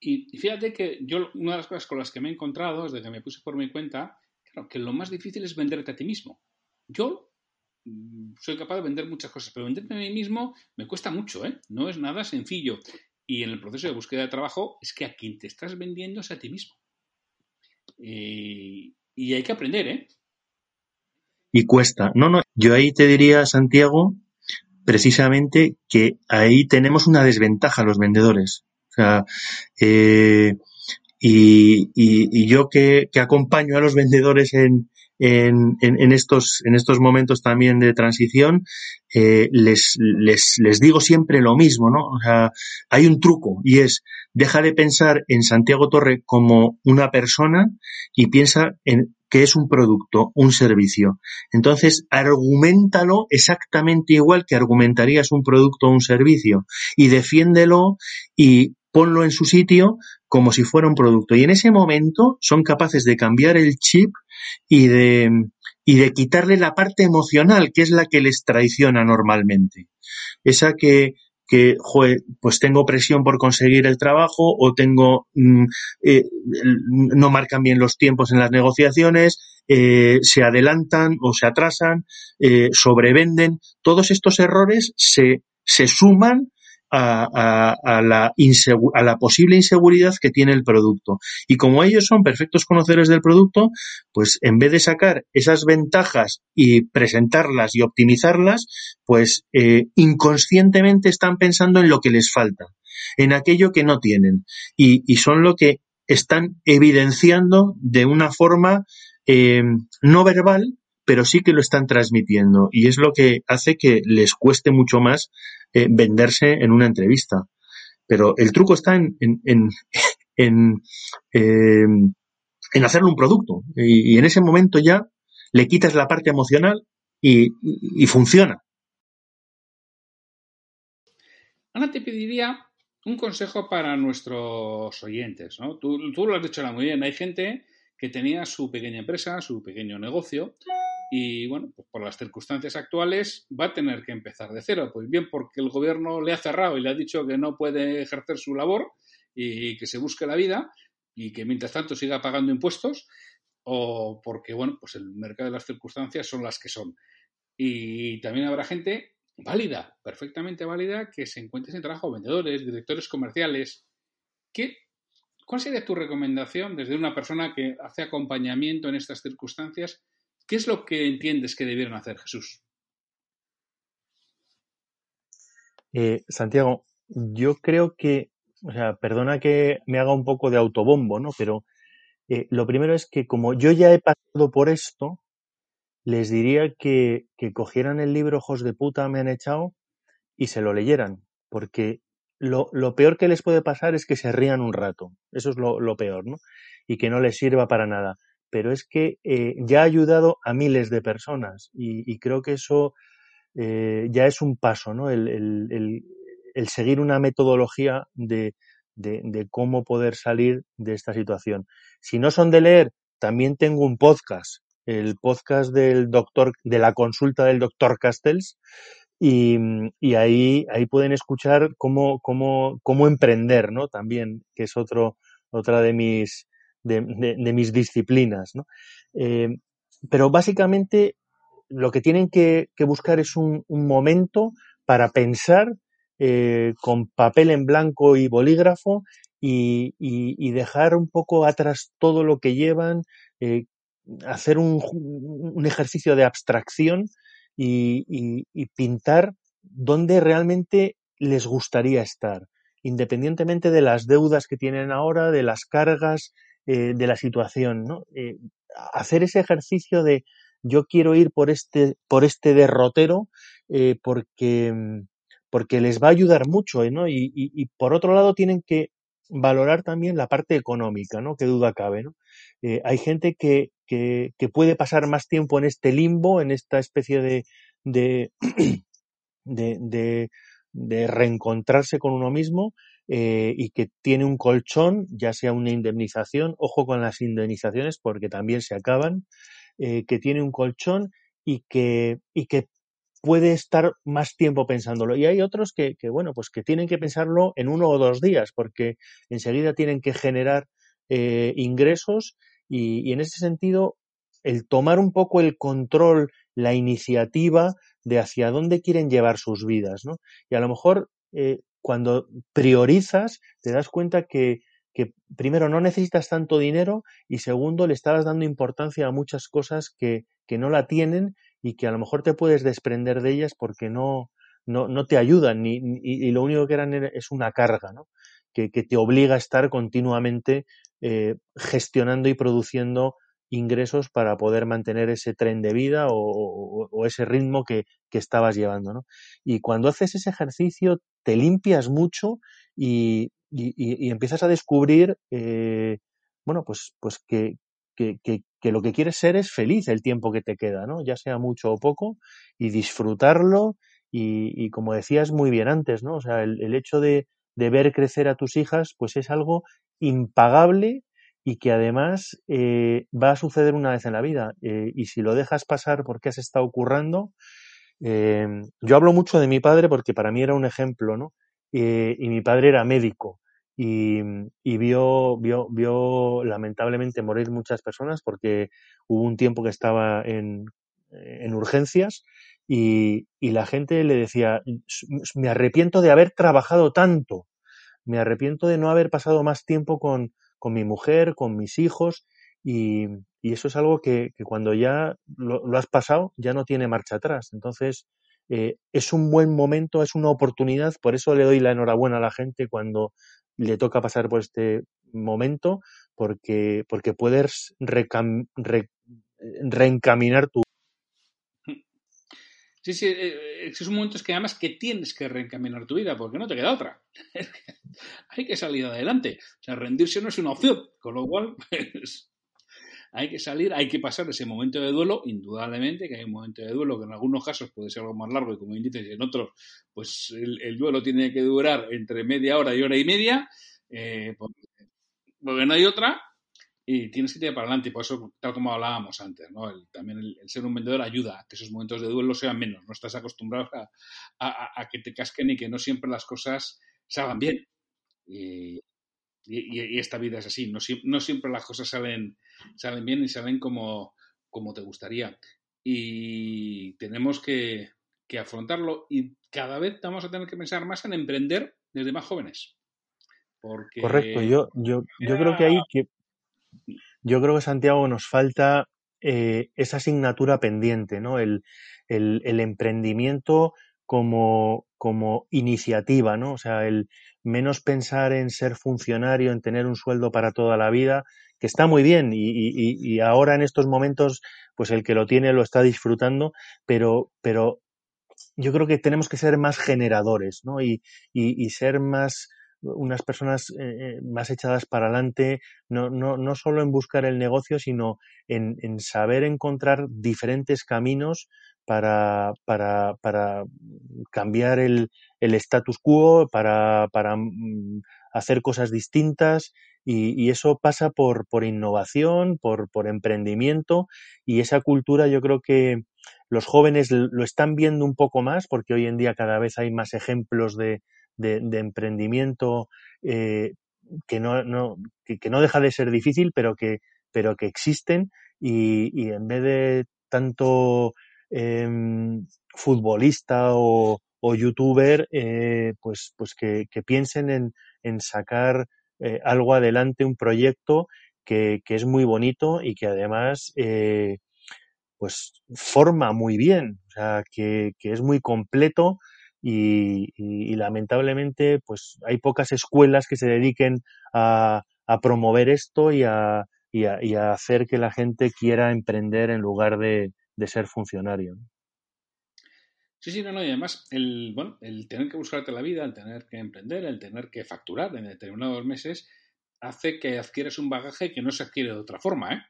Y, y, fíjate que yo, una de las cosas con las que me he encontrado desde que me puse por mi cuenta, claro, que lo más difícil es venderte a ti mismo. Yo mm, soy capaz de vender muchas cosas, pero venderme a mí mismo me cuesta mucho, ¿eh? No es nada sencillo. Y en el proceso de búsqueda de trabajo es que a quien te estás vendiendo es a ti mismo. Y, y hay que aprender, ¿eh? Y cuesta. No, no, yo ahí te diría, Santiago, precisamente que ahí tenemos una desventaja los vendedores. O sea, eh, y, y, y, yo que, que, acompaño a los vendedores en, en, en, en, estos, en estos momentos también de transición, eh, les, les, les digo siempre lo mismo, ¿no? O sea, hay un truco y es, deja de pensar en Santiago Torre como una persona y piensa en que es un producto, un servicio. Entonces, argumentalo exactamente igual que argumentarías un producto o un servicio y defiéndelo y ponlo en su sitio como si fuera un producto. Y en ese momento son capaces de cambiar el chip y de, y de quitarle la parte emocional, que es la que les traiciona normalmente. Esa que, que pues tengo presión por conseguir el trabajo o tengo mm, eh, no marcan bien los tiempos en las negociaciones, eh, se adelantan o se atrasan, eh, sobrevenden. Todos estos errores se, se suman a, a, la a, la posible inseguridad que tiene el producto. Y como ellos son perfectos conocedores del producto, pues en vez de sacar esas ventajas y presentarlas y optimizarlas, pues eh, inconscientemente están pensando en lo que les falta, en aquello que no tienen. Y, y son lo que están evidenciando de una forma eh, no verbal, pero sí que lo están transmitiendo y es lo que hace que les cueste mucho más eh, venderse en una entrevista. Pero el truco está en, en, en, (laughs) eh, en hacerlo un producto y, en ese momento ya le quitas la parte emocional y, funciona. Ahora te pediría un consejo para nuestros oyentes. ¿no? Tú, tú lo has dicho muy bien. Hay gente que tenía su pequeña empresa, su pequeño negocio, y bueno, pues por las circunstancias actuales va a tener que empezar de cero. Pues bien, porque el gobierno le ha cerrado y le ha dicho que no puede ejercer su labor y que se busque la vida y que mientras tanto siga pagando impuestos, o porque, bueno, pues el mercado de las circunstancias son las que son. Y también habrá gente válida, perfectamente válida, que se encuentre sin trabajo, vendedores, directores comerciales. ¿Qué, ¿Cuál sería tu recomendación desde una persona que hace acompañamiento en estas circunstancias? ¿Qué es lo que entiendes que debieron hacer, Jesús? Eh, Santiago, yo creo que, o sea, perdona que me haga un poco de autobombo, ¿no? Pero eh, lo primero es que como yo ya he pasado por esto, les diría que, que cogieran el libro Ojos de puta me han echado y se lo leyeran, porque lo, lo, peor que les puede pasar es que se rían un rato, eso es lo, lo peor, ¿no? Y que no les sirva para nada pero es que eh, ya ha ayudado a miles de personas y, creo que eso eh, ya es un paso, ¿no? El, el, seguir una metodología de, de, de, cómo poder salir de esta situación. Si no son de leer, también tengo un podcast, el podcast del doctor, de la consulta del doctor Castells, y, y, ahí, ahí pueden escuchar cómo, cómo, cómo emprender, ¿no? También, que es otro, otra de mis, de, de, de mis disciplinas. ¿no? Eh, pero básicamente lo que tienen que, buscar es un, momento para pensar eh, con papel en blanco y bolígrafo y, dejar un poco atrás todo lo que llevan, eh, hacer un, un, ejercicio de abstracción y, pintar dónde realmente les gustaría estar, independientemente de las deudas que tienen ahora, de las cargas, eh, de la situación. ¿no? Eh, hacer ese ejercicio de yo quiero ir por este, por este derrotero porque, porque les va a ayudar mucho. ¿no? Y, y, por otro lado tienen que valorar también la parte económica, ¿no? Qué duda cabe, ¿no? Eh, hay gente que, que, que, puede pasar más tiempo en este limbo, en esta especie de, de, (clears throat) de, de, reencontrarse con uno mismo eh, y que tiene un colchón, ya sea una indemnización, ojo con las indemnizaciones porque también se acaban, eh, que tiene un colchón y que, y que puede estar más tiempo pensándolo. Y hay otros que, bueno, pues que tienen que pensarlo en uno o dos días, porque enseguida tienen que generar eh, ingresos y, en ese sentido, el tomar un poco el control, la iniciativa de hacia dónde quieren llevar sus vidas, ¿no? Y a lo mejor cuando priorizas, te das cuenta que, primero no necesitas tanto dinero y segundo le estabas dando importancia a muchas cosas que, que no la tienen y que a lo mejor te puedes desprender de ellas porque no, no, no te ayudan ni, y, lo único que eran es una carga, ¿no? Que, que te obliga a estar continuamente eh, gestionando y produciendo ingresos para poder mantener ese tren de vida o, o, ese ritmo que, que, estabas llevando. ¿no? Y cuando haces ese ejercicio te limpias mucho y, y, y empiezas a descubrir, eh, bueno, pues, pues que, que, que, lo que quieres ser es feliz el tiempo que te queda, ¿no? Ya sea mucho o poco, y disfrutarlo, y, y como decías muy bien antes, ¿no? O sea, el, el hecho de, de, ver crecer a tus hijas, pues es algo impagable y que además eh, va a suceder una vez en la vida. Eh, y si lo dejas pasar porque has estado currando, eh, yo hablo mucho de mi padre porque para mí era un ejemplo, ¿no? Eh, y mi padre era médico y, y vio, vio, vio lamentablemente morir muchas personas porque hubo un tiempo que estaba en, en urgencias y, y, la gente le decía, me arrepiento de haber trabajado tanto, me arrepiento de no haber pasado más tiempo con, con mi mujer, con mis hijos y, y eso es algo que, cuando ya lo, has pasado ya no tiene marcha atrás. Entonces, eh, es un buen momento, es una oportunidad, por eso le doy la enhorabuena a la gente cuando le toca pasar por este momento porque, porque puedes reencaminar tu. Sí, sí, eh, es un momento que además que tienes que reencaminar tu vida porque no te queda otra. (laughs) hay que salir adelante. O sea, rendirse no es una opción, con lo cual, (laughs) pues, hay que salir, hay que pasar ese momento de duelo, indudablemente que hay un momento de duelo que en algunos casos puede ser algo más largo y como bien en otros, pues el, el duelo tiene que durar entre media hora y hora y media, eh, porque, no hay otra, y tienes que tirar para adelante, y por eso, tal como hablábamos antes, ¿no? El, también el, ser un vendedor ayuda a que esos momentos de duelo sean menos, no estás acostumbrado a, que te casquen y que no siempre las cosas salgan bien. Y, esta vida es así, no, no, siempre las cosas salen, salen bien y salen como, como te gustaría. Y tenemos que, que, afrontarlo y cada vez vamos a tener que pensar más en emprender desde más jóvenes. Porque... Correcto, yo, yo, yo creo que ahí que yo creo que Santiago nos falta eh, esa asignatura pendiente, ¿no? El, el, el emprendimiento como, como iniciativa, ¿no? O sea, el menos pensar en ser funcionario, en tener un sueldo para toda la vida, que está muy bien y, ahora en estos momentos, pues el que lo tiene lo está disfrutando, pero, pero yo creo que tenemos que ser más generadores, ¿no? Y, y, ser más, unas personas eh, más echadas para adelante, no, no, no solo en buscar el negocio, sino en, en saber encontrar diferentes caminos para, para, para cambiar el, el, status quo, para, para mm, hacer cosas distintas y, eso pasa por, por innovación, por, por emprendimiento y esa cultura yo creo que los jóvenes lo están viendo un poco más porque hoy en día cada vez hay más ejemplos de, de, emprendimiento eh, que, no, no, que, que, no deja de ser difícil, pero que, pero que existen y, y en vez de tanto em, futbolista o, youtuber, eh, pues, pues que, piensen en, sacar eh, algo adelante, un proyecto que, es muy bonito y que además eh, pues forma muy bien, o sea, que, es muy completo y, lamentablemente pues hay pocas escuelas que se dediquen a, promover esto y a, hacer que la gente quiera emprender en lugar de, ser funcionario. Sí, sí, no, no, y además el, bueno, el tener que buscarte la vida, el tener que emprender, el tener que facturar en determinados meses, hace que adquieras un bagaje que no se adquiere de otra forma, ¿eh?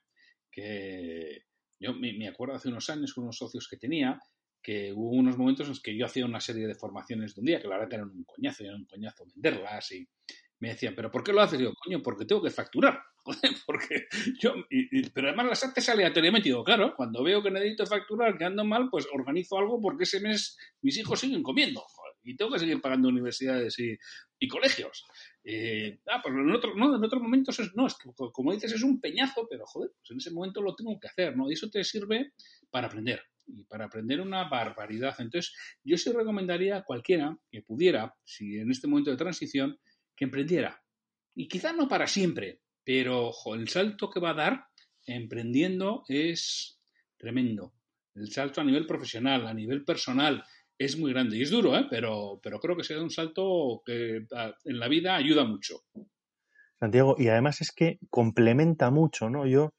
Que yo me, acuerdo hace unos años con unos socios que tenía, que hubo unos momentos en los que yo hacía una serie de formaciones de un día, que la verdad eran un coñazo, eran un coñazo venderlas y me decían, ¿pero por qué lo haces? Y yo, coño, porque tengo que facturar. (laughs) porque yo, pero además las artes aleatoriamente, digo, claro, cuando veo que necesito facturar, que ando mal, pues organizo algo porque ese mes mis hijos siguen comiendo y tengo que seguir pagando universidades y, colegios. Eh, ah, pues en, otro, no, en otros momentos es, no, es como dices, es un peñazo, pero joder, pues en ese momento lo tengo que hacer, ¿no? Y eso te sirve para aprender y para aprender una barbaridad. Entonces, yo sí recomendaría a cualquiera que pudiera, si en este momento de transición, que emprendiera. Y quizá no para siempre, pero el salto que va a dar emprendiendo es tremendo. El salto a nivel profesional, a nivel personal, es muy grande. Y es duro, ¿eh? pero, pero creo que será un salto que en la vida ayuda mucho. Santiago, y además es que complementa mucho, ¿no? Yo,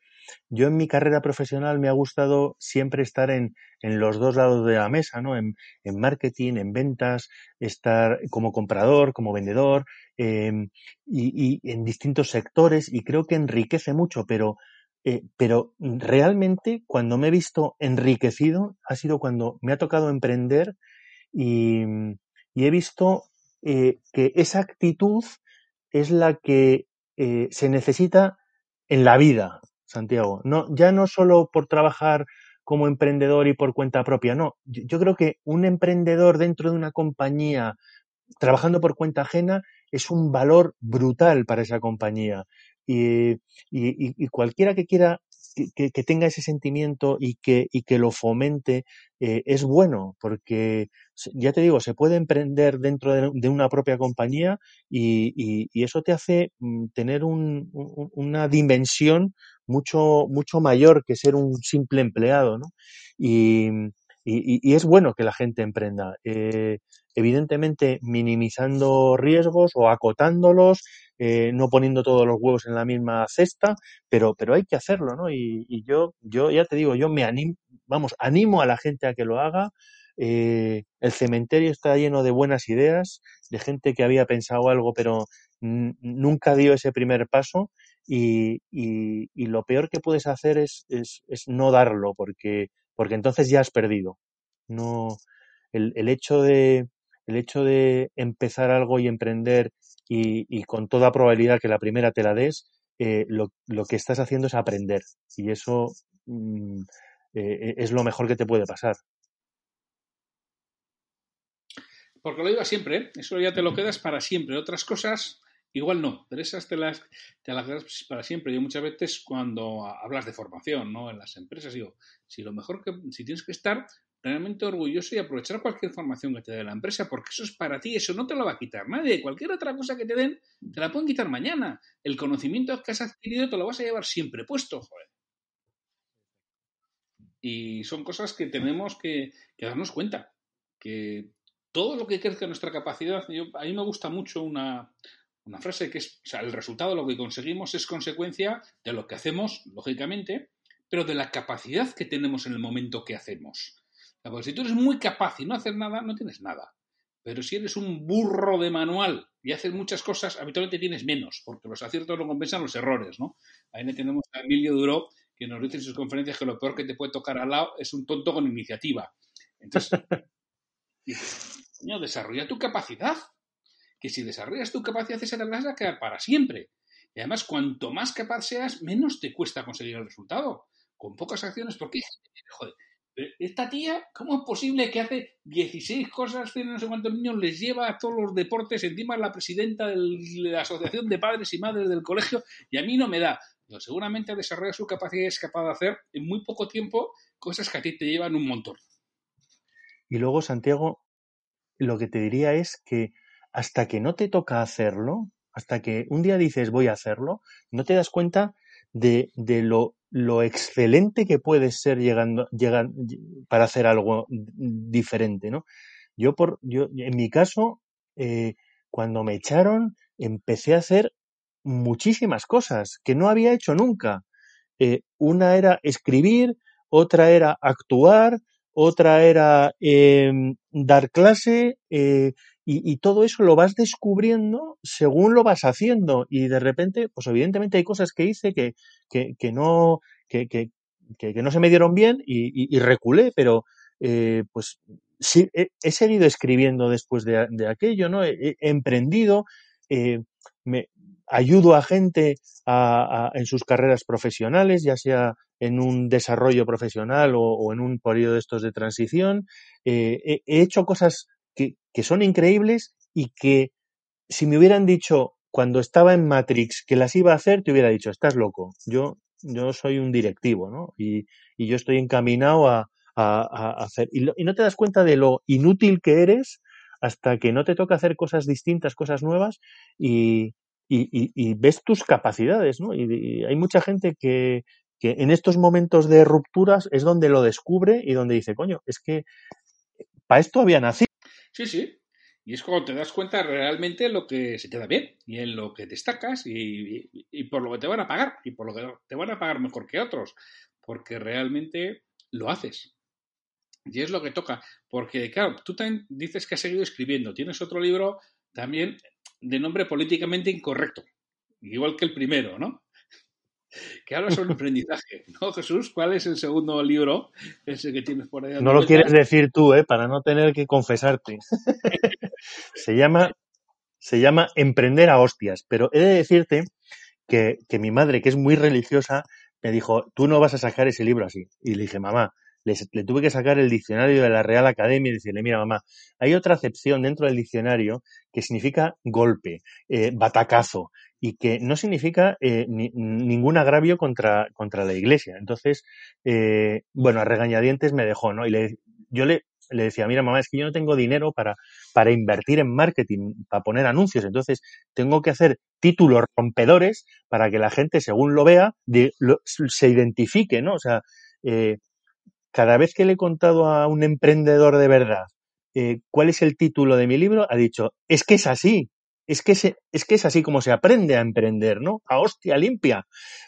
yo en mi carrera profesional me ha gustado siempre estar en, en los dos lados de la mesa, ¿no? En, en, marketing, en ventas, estar como comprador, como vendedor, em, y, en distintos sectores, y creo que enriquece mucho, pero, eh, pero realmente cuando me he visto enriquecido ha sido cuando me ha tocado emprender y, y he visto eh, que esa actitud es la que eh, se necesita en la vida, Santiago. No, ya no solo por trabajar como emprendedor y por cuenta propia, no. Yo, creo que un emprendedor dentro de una compañía trabajando por cuenta ajena es un valor brutal para esa compañía. Y, y, cualquiera que quiera que, tenga ese sentimiento y que, y que lo fomente eh, es bueno, porque ya te digo, se puede emprender dentro de, una propia compañía y, y, eso te hace mm, tener un, una dimensión mucho, mucho mayor que ser un simple empleado, ¿no? Y, y, es bueno que la gente emprenda. Eh, evidentemente minimizando riesgos o acotándolos, eh, no poniendo todos los huevos en la misma cesta, pero, pero hay que hacerlo, ¿no? Y, yo, yo ya te digo, yo me animo, vamos, animo a la gente a que lo haga. Eh, el cementerio está lleno de buenas ideas, de gente que había pensado algo, pero nunca dio ese primer paso. Y, y, lo peor que puedes hacer es, es, es no darlo, porque, porque entonces ya has perdido. No, el, el hecho de, el hecho de empezar algo y emprender y, con toda probabilidad que la primera te la des, eh, lo, que estás haciendo es aprender y eso mm, eh, es lo mejor que te puede pasar. Porque lo digo siempre, ¿eh? eso ya te lo quedas para siempre. Otras cosas, igual no, pero esas te las, te las quedas para siempre. Yo muchas veces cuando hablas de formación, ¿no? En las empresas digo, si lo mejor que, si tienes que estar realmente orgulloso y aprovechar cualquier formación que te dé la empresa, porque eso es para ti, eso no te lo va a quitar nadie. Cualquier otra cosa que te den, te la pueden quitar mañana. El conocimiento que has adquirido te lo vas a llevar siempre puesto, joder. Y son cosas que tenemos que, darnos cuenta, que todo lo que crezca nuestra capacidad, a mí me gusta mucho una, una frase que es, el resultado de lo que conseguimos es consecuencia de lo que hacemos, lógicamente, pero de la capacidad que tenemos en el momento que hacemos. Porque si tú eres muy capaz y no haces nada, no tienes nada. Pero si eres un burro de manual y haces muchas cosas, habitualmente tienes menos, porque los aciertos no compensan los errores, ¿no? Ahí le tenemos a Emilio Duro, que nos dice en sus conferencias que lo peor que te puede tocar al lado es un tonto con iniciativa. Entonces, (laughs) coño, desarrolla tu capacidad. Que si desarrollas tu capacidad, esa te vas a quedar para siempre. Y además, cuanto más capaz seas, menos te cuesta conseguir el resultado. Con pocas acciones, porque, joder, esta tía, ¿cómo es posible que hace 16 cosas, tiene no sé cuántos niños, les lleva a todos los deportes, encima es la presidenta de la Asociación de Padres y Madres del colegio, y a mí no me da? Pero seguramente desarrolla su capacidad y es capaz de hacer en muy poco tiempo cosas que a ti te llevan un montón. Y luego, Santiago, lo que te diría es que hasta que no te toca hacerlo, hasta que un día dices voy a hacerlo, no te das cuenta de, de lo, lo, excelente que puedes ser llegando, llegan, para hacer algo diferente, ¿no? Yo, por, yo en mi caso, eh, cuando me echaron, empecé a hacer muchísimas cosas que no había hecho nunca. Eh, una era escribir, otra era actuar, otra era eh, dar clase eh, y, todo eso lo vas descubriendo según lo vas haciendo y de repente, pues evidentemente hay cosas que hice que, que, no, que, que, no se me dieron bien y, reculé, pero eh, pues sí, he, seguido escribiendo después de, aquello, ¿no? He, emprendido, eh, me, ayudo a gente en sus carreras profesionales, ya sea en un desarrollo profesional o, en un periodo de estos de transición. Eh, he, hecho cosas que, son increíbles y que si me hubieran dicho cuando estaba en Matrix que las iba a hacer, te hubiera dicho, estás loco. Yo, yo soy un directivo, ¿no? Y, y yo estoy encaminado a, a, hacer. Y, lo, y, no te das cuenta de lo inútil que eres hasta que no te toca hacer cosas distintas, cosas nuevas y, y, ves tus capacidades, ¿no? Y, hay mucha gente que, que en estos momentos de rupturas es donde lo descubre y donde dice, coño, es que para esto había nacido. Sí, sí. Y es cuando te das cuenta realmente lo que se te da bien y en lo que destacas y, y, y, por lo que te van a pagar y por lo que te van a pagar mejor que otros, porque realmente lo haces. Y es lo que toca, porque claro, tú también dices que has seguido escribiendo, tienes otro libro también de nombre políticamente incorrecto, igual que el primero, ¿no? Que habla sobre aprendizaje, ¿no, Jesús? ¿Cuál es el segundo libro, ese que tienes por ahí? No lo quieres decir tú, ¿eh? Para no tener que confesarte. (laughs) se llama, se llama Emprender a hostias, pero he de decirte que, que mi madre, que es muy religiosa, me dijo, tú no vas a sacar ese libro así. Y le dije, mamá, le tuve que sacar el diccionario de la Real Academia y decirle, mira mamá, hay otra acepción dentro del diccionario que significa golpe, eh, batacazo, y que no significa eh, ni, ningún agravio contra, contra la iglesia. Entonces, eh, bueno, a regañadientes me dejó, ¿no? Y le, yo le, le decía, mira mamá, es que yo no tengo dinero para, para invertir en marketing, para poner anuncios, entonces tengo que hacer títulos rompedores para que la gente, según lo vea, se identifique, ¿no? O sea, cada vez que le he contado a un emprendedor de verdad eh, cuál es el título de mi libro, ha dicho, es que es así, es que, se, es que es así como se aprende a emprender, ¿no? A hostia limpia,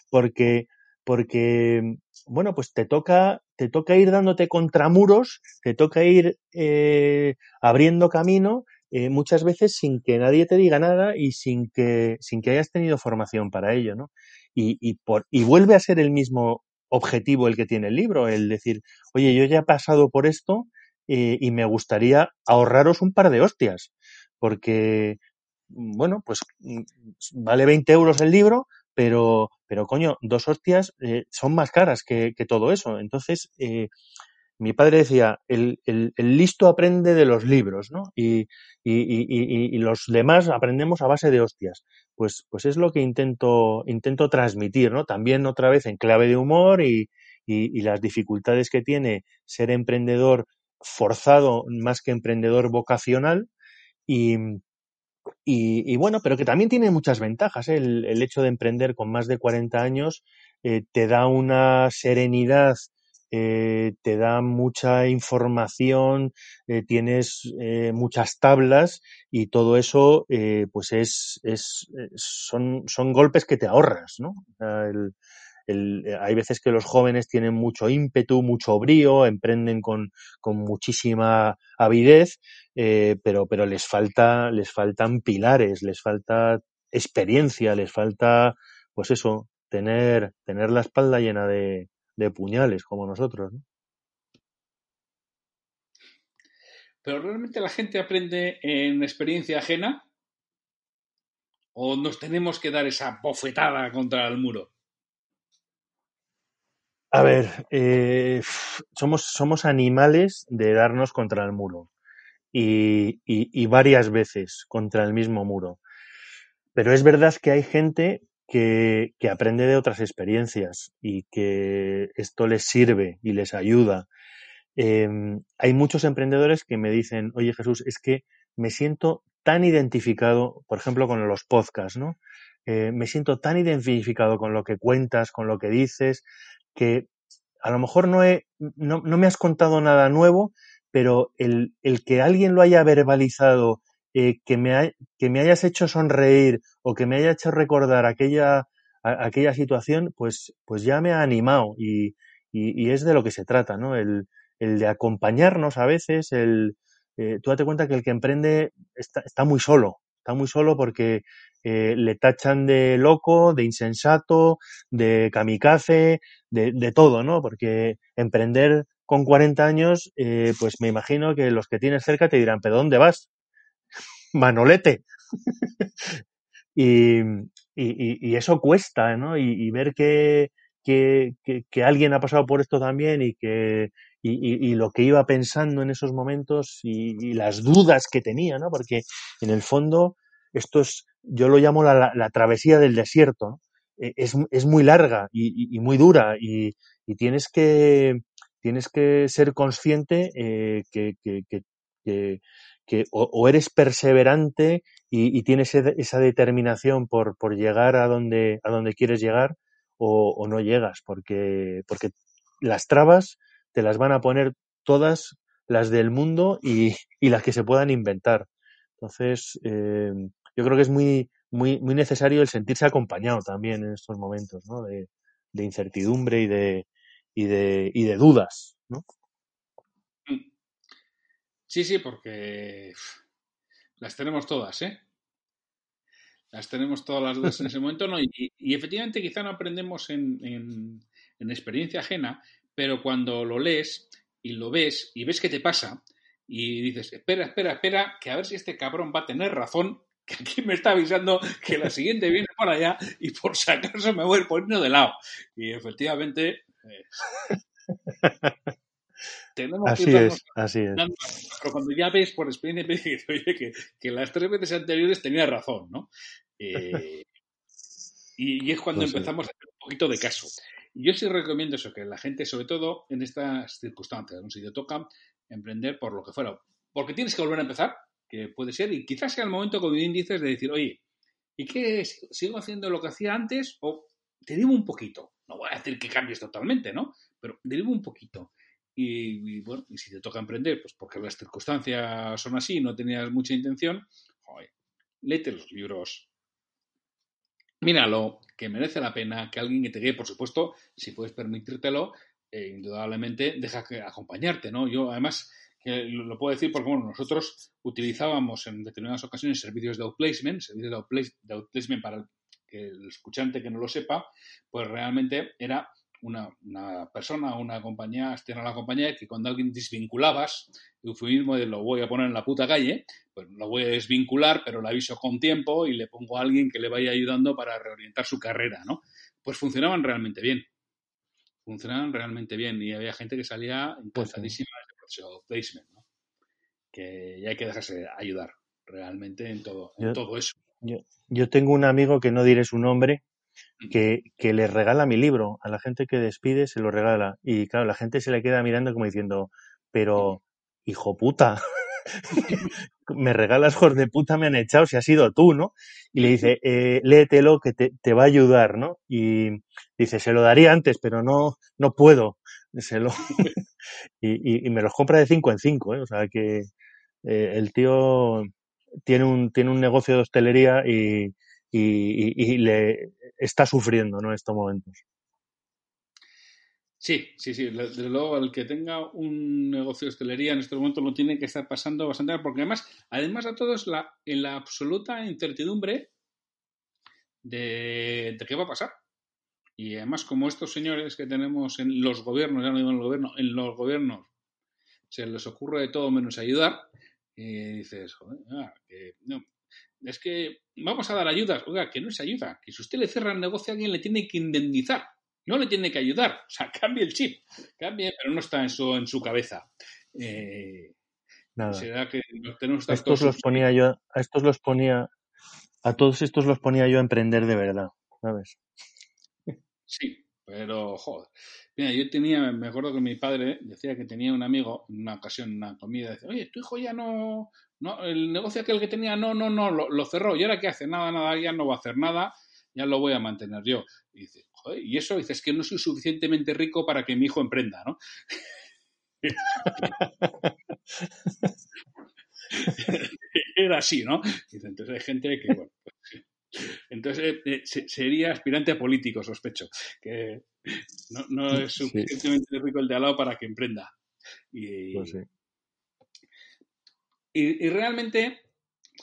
porque, porque, bueno, pues te toca, te toca ir dándote contramuros, te toca ir eh, abriendo camino, eh, muchas veces sin que nadie te diga nada y sin que, sin que hayas tenido formación para ello, ¿no? Y, y, por, y vuelve a ser el mismo, objetivo el que tiene el libro, el decir, oye, yo ya he pasado por esto eh, y me gustaría ahorraros un par de hostias, porque, bueno, pues mm, vale 20 euros el libro, pero, pero coño, dos hostias eh, son más caras que, que, todo eso. Entonces, eh, mi padre decía, el, el, el, listo aprende de los libros, ¿no? Y, y, y, y, los demás aprendemos a base de hostias. Pues, pues es lo que intento, intento transmitir, ¿no? También otra vez en clave de humor y, las dificultades que tiene ser emprendedor forzado más que emprendedor vocacional. Y, bueno, pero que también tiene muchas ventajas. ¿eh? El, el, hecho de emprender con más de 40 años eh, te da una serenidad eh, te da mucha información, eh, tienes eh, muchas tablas y todo eso eh, pues es, es, son, son golpes que te ahorras, ¿no? El, hay veces que los jóvenes tienen mucho ímpetu, mucho brío, emprenden con, con muchísima avidez, eh, pero, pero les falta, les faltan pilares, les falta experiencia, les falta, pues eso, tener, tener la espalda llena de, de puñales como nosotros. ¿no? Pero realmente la gente aprende en experiencia ajena o nos tenemos que dar esa bofetada contra el muro. A ver, eh, somos, somos animales de darnos contra el muro y, y, y varias veces contra el mismo muro. Pero es verdad que hay gente que, aprende de otras experiencias y que esto les sirve y les ayuda. em, hay muchos emprendedores que me dicen, oye Jesús, es que me siento tan identificado, por ejemplo, con los podcasts, ¿no? Eh, me siento tan identificado con lo que cuentas, con lo que dices, que a lo mejor no, he, no, no me has contado nada nuevo, pero el, el que alguien lo haya verbalizado, eh, que, me que me hayas hecho sonreír o que me haya hecho recordar aquella, aquella situación, pues, pues ya me ha animado y, y, es de lo que se trata, ¿no? El, el de acompañarnos a veces, el, eh, tú date cuenta que el que emprende está, muy solo, está muy solo porque eh, le tachan de loco, de insensato, de kamikaze, de, de todo, ¿no? Porque emprender con 40 años, pues me imagino que los que tienes cerca te dirán, ¿pero dónde vas? Manolete. y, y, y, eso cuesta, ¿no? Y, ver que, que, que, alguien ha pasado por esto también y que y, lo que iba pensando en esos momentos y, las dudas que tenía, ¿no? Porque en el fondo esto es, yo lo llamo la, la, travesía del desierto. E, es, es, muy larga y, muy dura y, tienes que tienes que ser consciente eh, que, que, que, o, eres perseverante y, tienes esa determinación por, por llegar a donde, a donde quieres llegar o, o, no llegas, porque, porque las trabas te las van a poner todas las del mundo y, (laughs) y las que se puedan inventar. Entonces, eh, yo creo que es muy, muy, muy necesario el sentirse acompañado también en estos momentos, ¿no? De, de incertidumbre y de, y de, y de dudas, ¿no? Sí, sí, porque las tenemos todas, ¿eh? Las tenemos todas las dudas en ese (laughs) momento, ¿no? Y, y efectivamente quizá no aprendemos en, en, en, experiencia ajena, pero cuando lo lees y lo ves y ves qué te pasa y dices, espera, espera, espera, que a ver si este cabrón va a tener razón, (laughs) que aquí me está avisando que la siguiente viene por allá y por si acaso me voy a ir poniendo de lado. Y efectivamente... Eh, (laughs) tenemos así que es, así es. Pero cuando ya ves por experiencia (laughs) oye, que, que, las tres veces anteriores tenía razón, ¿no? Eh, y, y, es cuando pues empezamos sí. a hacer un poquito de caso. Yo sí recomiendo eso, que la gente, sobre todo en estas circunstancias, ¿no? si te toca emprender por lo que fuera, porque tienes que volver a empezar, que puede ser, y quizás sea el momento, como bien dices, de decir, oye, ¿y qué? ¿Sigo haciendo lo que hacía antes o te derivo un poquito? No voy a decir que cambies totalmente, ¿no? Pero derivo un poquito. Y, bueno, y si te toca emprender, pues porque las circunstancias son así, no tenías mucha intención, joder, léete los libros, míralo, que merece la pena, que alguien que te guíe, por supuesto, si puedes permitírtelo, eh, indudablemente deja que acompañarte, ¿no? Yo además que lo puedo decir porque bueno, nosotros utilizábamos en determinadas ocasiones servicios de outplacement, servicios de, outplace, de outplacement para que el escuchante que no lo sepa, pues realmente era una, una persona o una compañía externa a la compañía que cuando alguien desvinculabas, eufemismo de lo voy a poner en la puta calle, pues lo voy a desvincular, pero lo aviso con tiempo y le pongo a alguien que le vaya ayudando para reorientar su carrera, ¿no? Pues funcionaban realmente bien. Funcionaban realmente bien y había gente que salía encantadísima pues sí. proceso de placement, ¿no? Que ya hay que dejarse ayudar realmente en todo, en yo, todo eso. Yo, yo tengo un amigo que no diré su nombre, que, que les regala mi libro. A la gente que despide se lo regala. Y claro, la gente se le queda mirando como diciendo, pero, hijo puta, (laughs) me regalas hijos de puta, me han echado, si has sido tú, ¿no? Y le dice, (laughs) eh, léetelo que te, te, va a ayudar, ¿no? Y dice, se lo daría antes, pero no, no puedo. Se lo... (laughs) y, y, y, me los compra de cinco en cinco, ¿eh? O sea que eh, el tío tiene un, tiene un negocio de hostelería y, y, le está sufriendo ¿no? en estos momentos. Sí, sí, sí. Desde luego, el que tenga un negocio de hostelería en estos momentos lo tiene que estar pasando bastante mal, porque además, además de todo, es la, en la absoluta incertidumbre de, de, qué va a pasar. Y además, como estos señores que tenemos en los gobiernos, ya no digo en el gobierno, en los gobiernos, se les ocurre de todo menos ayudar, y dices, joder, ah, que, no, es que vamos a dar ayudas. Oiga, que no es ayuda, que si usted le cierra el negocio, alguien le tiene que indemnizar. No le tiene que ayudar. O sea, (laughs) cambie el chip. Cambie, pero no está en su, en su cabeza. Eh, Nada. Será que tenemos a estos los ponía yo, a estos los ponía, a todos estos los ponía yo a emprender de verdad, ¿sabes? Sí, pero joder. Mira, yo tenía, me acuerdo que mi padre decía que tenía un amigo, en una ocasión, una comida, decía, oye, tu hijo ya no, no, el negocio aquel que tenía, no, no, no, lo, cerró, y ahora qué hace, nada, nada, ya no va a hacer nada, ya lo voy a mantener yo. Y dice, joder, y eso dices que no soy suficientemente rico para que mi hijo emprenda, ¿no? (laughs) Era así, ¿no? Entonces hay gente que, bueno, entonces eh, sería aspirante a político, sospecho, que no, (laughs) es suficientemente rico el de al lado para que emprenda. Y, pues y, realmente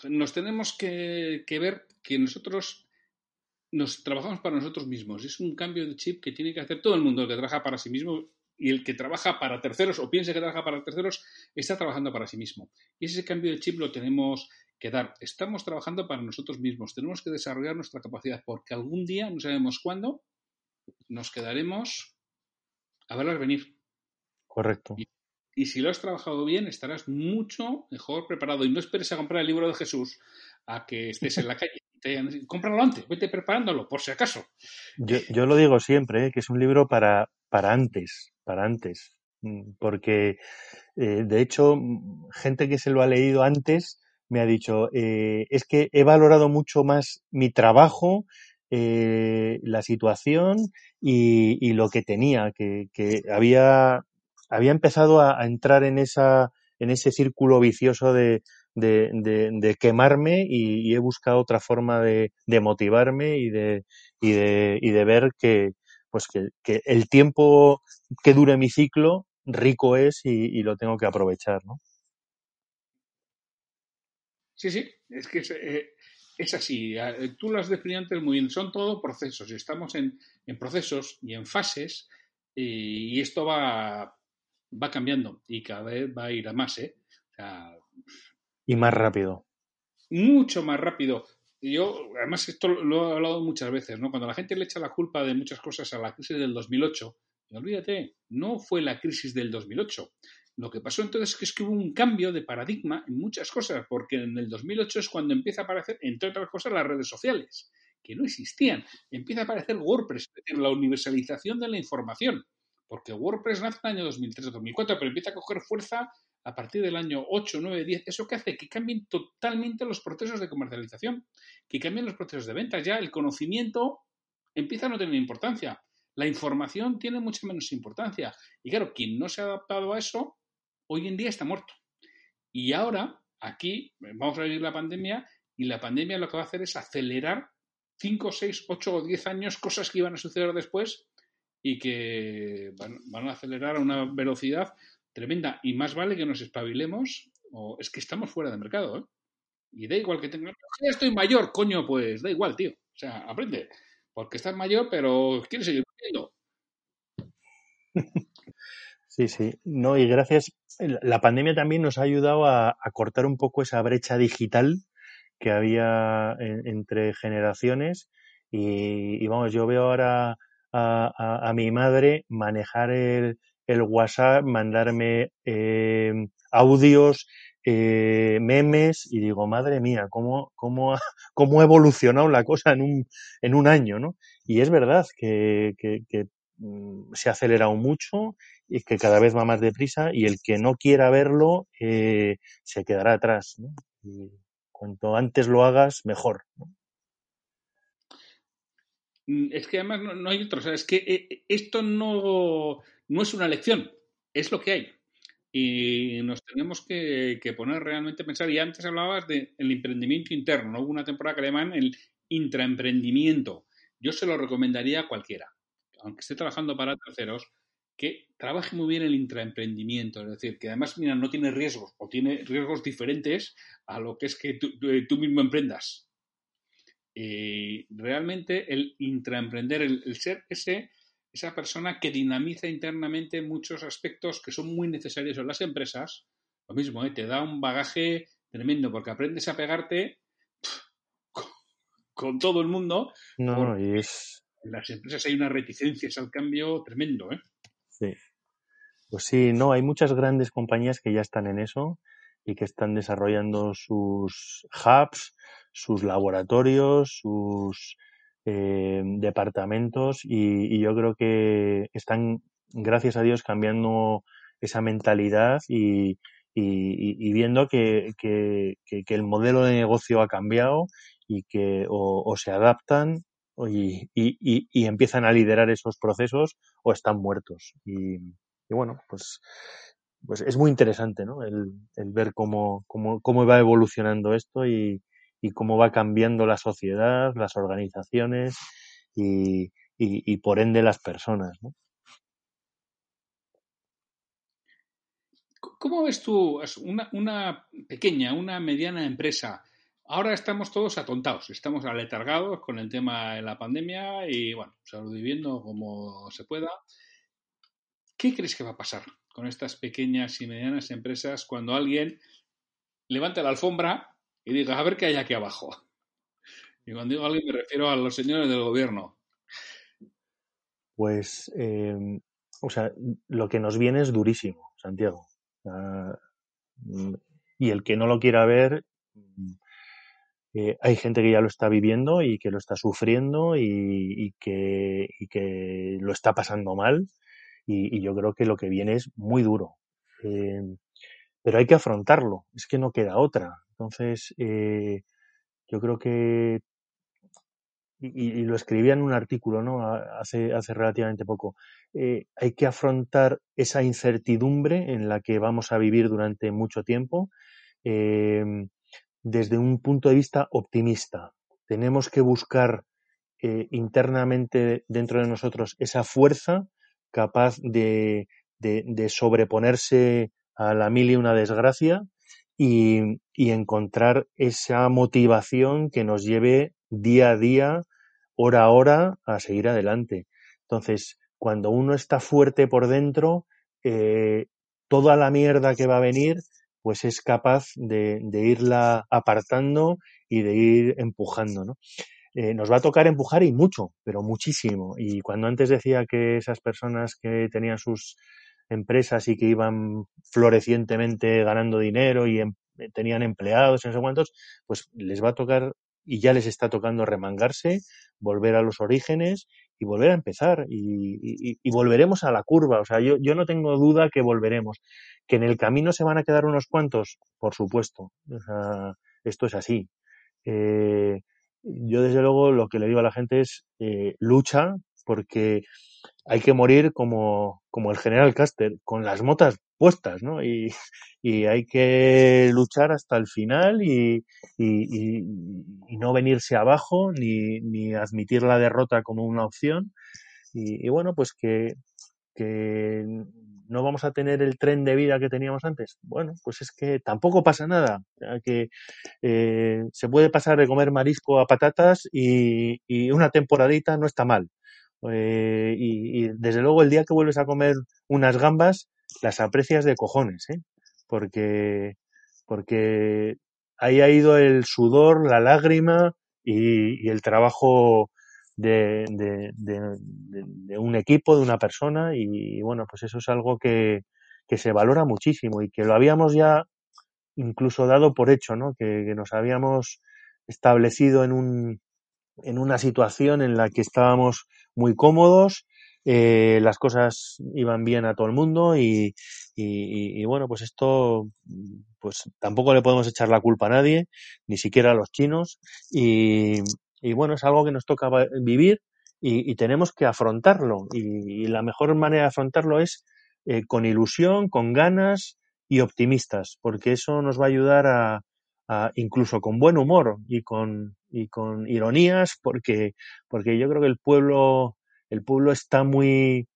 nos tenemos que, que, ver que nosotros nos trabajamos para nosotros mismos. Es un cambio de chip que tiene que hacer todo el mundo, el que trabaja para sí mismo y el que trabaja para terceros o piense que trabaja para terceros está trabajando para sí mismo. Y ese cambio de chip lo tenemos que dar. Estamos trabajando para nosotros mismos. Tenemos que desarrollar nuestra capacidad porque algún día, no sabemos cuándo, nos quedaremos a verlas venir. Correcto. Y, si lo has trabajado bien, estarás mucho mejor preparado. Y no esperes a comprar el libro de Jesús a que estés en la (laughs) calle. Cómpralo antes, vete preparándolo, por si acaso. Yo, lo digo siempre, ¿eh? que es un libro para, para antes, para antes. Mm, porque, eh, de hecho, mm, gente que se lo ha leído antes me ha dicho, eh, es que he valorado mucho más mi trabajo, la situación y, lo que tenía, que, había, había empezado a, entrar en, esa, en ese círculo vicioso de, de, quemarme y, he buscado otra forma de, motivarme y de, y de, y de ver que, pues que, el tiempo que dure mi ciclo rico es y, lo tengo que aprovechar, ¿no? Sí, sí, es que es, eh, así. Tú lo has definido antes muy bien. Son todo procesos. Estamos en, procesos y en fases y, esto va, va cambiando y cada vez va a ir a más. ¿eh? Y más rápido. Mucho más rápido. Yo, además, esto lo he hablado muchas veces, ¿no? Cuando la gente le echa la culpa de muchas cosas a la crisis del 2008, olvídate, no fue la crisis del 2008. Lo que pasó entonces es que hubo un cambio de paradigma en muchas cosas, porque en el 2008 es cuando empieza a aparecer, entre otras cosas, las redes sociales, que no existían. Empieza a aparecer WordPress, es decir, la universalización de la información, porque WordPress nace en el año 2003-2004, pero empieza a coger fuerza a partir del año 8, 9, 10. ¿Eso qué hace? Que cambien totalmente los procesos de comercialización, que cambien los procesos de venta. Ya el conocimiento empieza a no tener importancia. La información tiene mucha menos importancia. Y claro, quien no se ha adaptado a eso, hoy en día está muerto. Y ahora, aquí, vamos a vivir la pandemia y la pandemia lo que va a hacer es acelerar 5, 6, 8 o 10 años cosas que iban a suceder después y que van, a acelerar a una velocidad tremenda. Y más vale que nos espabilemos o es que estamos fuera de mercado. ¿eh? Y da igual que tenga... Ya estoy mayor, coño, pues da igual, tío. O sea, aprende. Porque estás mayor, pero quieres seguir viviendo. Sí, sí. No, y gracias. La pandemia también nos ha ayudado a, cortar un poco esa brecha digital que había entre generaciones. Y, vamos, yo veo ahora a, mi madre manejar el, WhatsApp, mandarme eh, audios, eh, memes, y digo, madre mía, ¿cómo, cómo, (laughs) cómo ha evolucionado la cosa en un, en un año, ¿no? Y es verdad que, que, mm, se ha acelerado mucho y que cada vez va más deprisa y el que no quiera verlo eh, se quedará atrás. ¿no? Y cuanto antes lo hagas, mejor. Mm, es que además no, hay otro. O sea, es que eh, esto no, no es una lección, es lo que hay. Y nos tenemos que, poner realmente a pensar. Y antes hablabas del emprendimiento interno. Hubo una temporada que le llaman el intraemprendimiento. Yo se lo recomendaría a cualquiera. Aunque esté trabajando para terceros, que trabaje muy bien el intraemprendimiento, es decir, que además, mira, no tiene riesgos o tiene riesgos diferentes a lo que es que tú, mismo emprendas. Eh, realmente el intraemprender, el, ser ese, esa persona que dinamiza internamente muchos aspectos que son muy necesarios en las empresas, lo mismo, ¿eh? te da un bagaje tremendo porque aprendes a pegarte con, todo el mundo. No, y es... En las empresas hay unas reticencias al cambio tremendo, ¿eh? Sí. Pues sí, no, hay muchas grandes compañías que ya están en eso y que están desarrollando sus hubs, sus laboratorios, sus eh, departamentos y, yo creo que están gracias a Dios, cambiando esa mentalidad y, viendo que, el modelo de negocio ha cambiado y que o, se adaptan y, empiezan a liderar esos procesos o están muertos. Y, bueno, pues, pues es muy interesante ¿no? el, ver cómo, cómo, cómo va evolucionando esto y, y cómo va cambiando la sociedad, las organizaciones y, por ende las personas. ¿Cómo ves tú una, una, pequeña, una mediana empresa? Ahora estamos todos atontados, estamos aletargados con el tema de la pandemia y, bueno, sobreviviendo como se pueda. ¿Qué crees que va a pasar con estas pequeñas y medianas empresas cuando alguien levante la alfombra y diga, a ver qué hay aquí abajo. Y cuando digo alguien me refiero a los señores del gobierno. Pues, em, o sea, lo que nos viene es durísimo, Santiago. Mm, y el que no lo quiera ver, mm, eh, hay gente que ya lo está viviendo y que lo está sufriendo y, que, que, lo está pasando mal. Y, yo creo que lo que viene es muy duro. Em, pero hay que afrontarlo, es que no queda otra. Entonces, eh, yo creo que, y, lo escribía en un artículo ¿no? hace, hace relativamente poco, eh, hay que afrontar esa incertidumbre en la que vamos a vivir durante mucho tiempo em, desde un punto de vista optimista. Tenemos que buscar eh, internamente dentro de nosotros esa fuerza capaz de, de sobreponerse a la mil y una desgracia y, encontrar esa motivación que nos lleve día a día, hora a hora, a seguir adelante. Entonces, cuando uno está fuerte por dentro, eh, toda la mierda que va a venir, pues es capaz de, irla apartando y de ir empujando, ¿no? Eh, nos va a tocar empujar y mucho, pero muchísimo. Y cuando antes decía que esas personas que tenían sus empresas y que iban florecientemente ganando dinero y em, tenían empleados y no sé cuántos, pues les va a tocar y ya les está tocando remangarse, volver a los orígenes y volver a empezar y, volveremos a la curva. O sea, yo, yo no tengo duda que volveremos. Que en el camino se van a quedar unos cuantos, por supuesto. O sea, esto es así. Eh, yo desde luego lo que le digo a la gente es eh, lucha porque hay que morir como, como el general Caster, con las motas puestas, ¿no? Y, y hay que luchar hasta el final y, y, no venirse abajo ni, ni, admitir la derrota como una opción. Y, bueno, pues que, que no vamos a tener el tren de vida que teníamos antes. Bueno, pues es que tampoco pasa nada. Que eh, se puede pasar de comer marisco a patatas y, y una temporadita no está mal. Eh, y, desde luego el día que vuelves a comer unas gambas, las aprecias de cojones, ¿eh? Porque, porque ahí ha ido el sudor, la lágrima y, el trabajo de, de, un equipo, de una persona y, bueno, pues eso es algo que, que, se valora muchísimo y que lo habíamos ya incluso dado por hecho, ¿no? Que, que nos habíamos establecido en un, en una situación en la que estábamos muy cómodos, eh, las cosas iban bien a todo el mundo y, y, bueno, pues esto, pues tampoco le podemos echar la culpa a nadie, ni siquiera a los chinos. Y, y bueno, es algo que nos toca vivir y, tenemos que afrontarlo. Y, la mejor manera de afrontarlo es eh, con ilusión, con ganas y optimistas, porque eso nos va a ayudar a, incluso con buen humor y con, y con ironías, porque, porque yo creo que el pueblo, el pueblo está muy,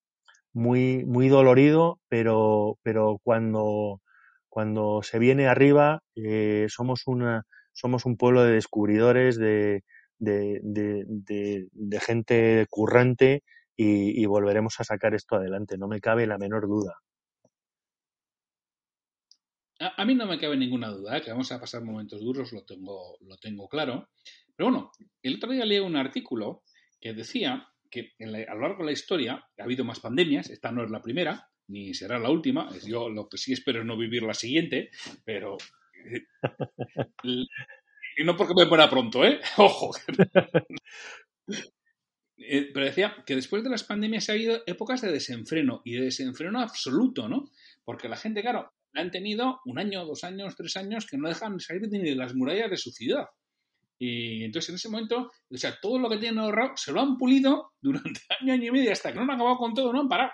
muy, muy dolorido, pero, pero cuando, cuando se viene arriba, eh, somos una, somos un pueblo de descubridores, de, de, de, gente currante y, volveremos a sacar esto adelante, no me cabe la menor duda. A, mí no me cabe ninguna duda que vamos a pasar momentos duros, lo tengo, lo tengo claro. Pero bueno, el otro día leí un artículo que decía que a lo largo de la historia ha habido más pandemias, esta no es la primera, ni será la última, yo lo que sí espero es no vivir la siguiente, pero... Eh, (laughs) y no porque me muera pronto, ¿eh? (laughs) Ojo. (laughs) Eh, pero decía que después de las pandemias ha habido épocas de desenfreno y de desenfreno absoluto, ¿no? Porque la gente, claro, han tenido un año, dos años, tres años que no dejan salir ni de las murallas de su ciudad. Y entonces en ese momento, o sea, todo lo que tienen ahorrado se lo han pulido (laughs) durante año, año y medio hasta que no han acabado con todo, no han parado.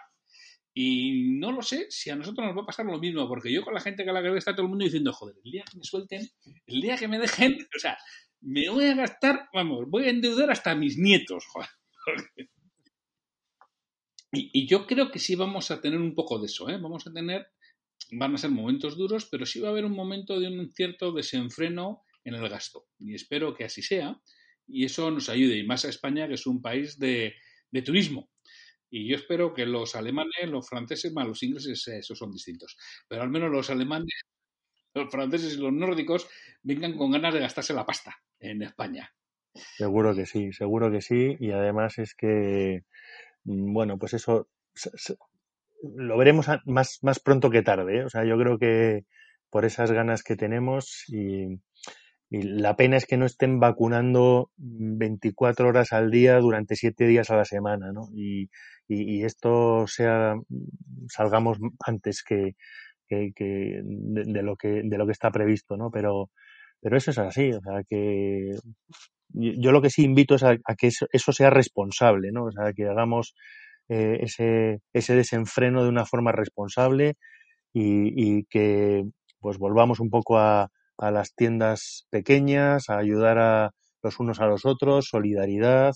Y no lo sé si a nosotros nos va a pasar lo mismo, porque yo con la gente que a la que está todo el mundo diciendo, joder, el día que me suelten, el día que me dejen, (laughs) o sea, me voy a gastar, vamos, voy a endeudar hasta mis nietos, (laughs) joder. Y, y, yo creo que sí vamos a tener un poco de eso, ¿eh? Vamos a tener, van a ser momentos duros, pero sí va a haber un momento de un cierto desenfreno en el gasto. Y espero que así sea. Y eso nos ayude, y más a España, que es un país de, de turismo. Y yo espero que los alemanes, los franceses, más los ingleses, esos son distintos. Pero al menos los alemanes, los franceses y los nórdicos vengan con ganas de gastarse la pasta en España. Seguro que sí, seguro que sí. Y además es que, mm, bueno, pues eso lo veremos más, más pronto que tarde. ¿eh? O sea, yo creo que por esas ganas que tenemos y, y la pena es que no estén vacunando 24 horas al día durante 7 días a la semana, ¿no? Y, y, esto sea, salgamos antes que, que, de, lo que de lo que está previsto, ¿no? Pero, pero eso es así, o sea que yo lo que sí invito es a, que eso, eso, sea responsable, ¿no? O sea, que hagamos eh, ese, ese desenfreno de una forma responsable y, y que pues volvamos un poco a, a las tiendas pequeñas, a ayudar a los unos a los otros, solidaridad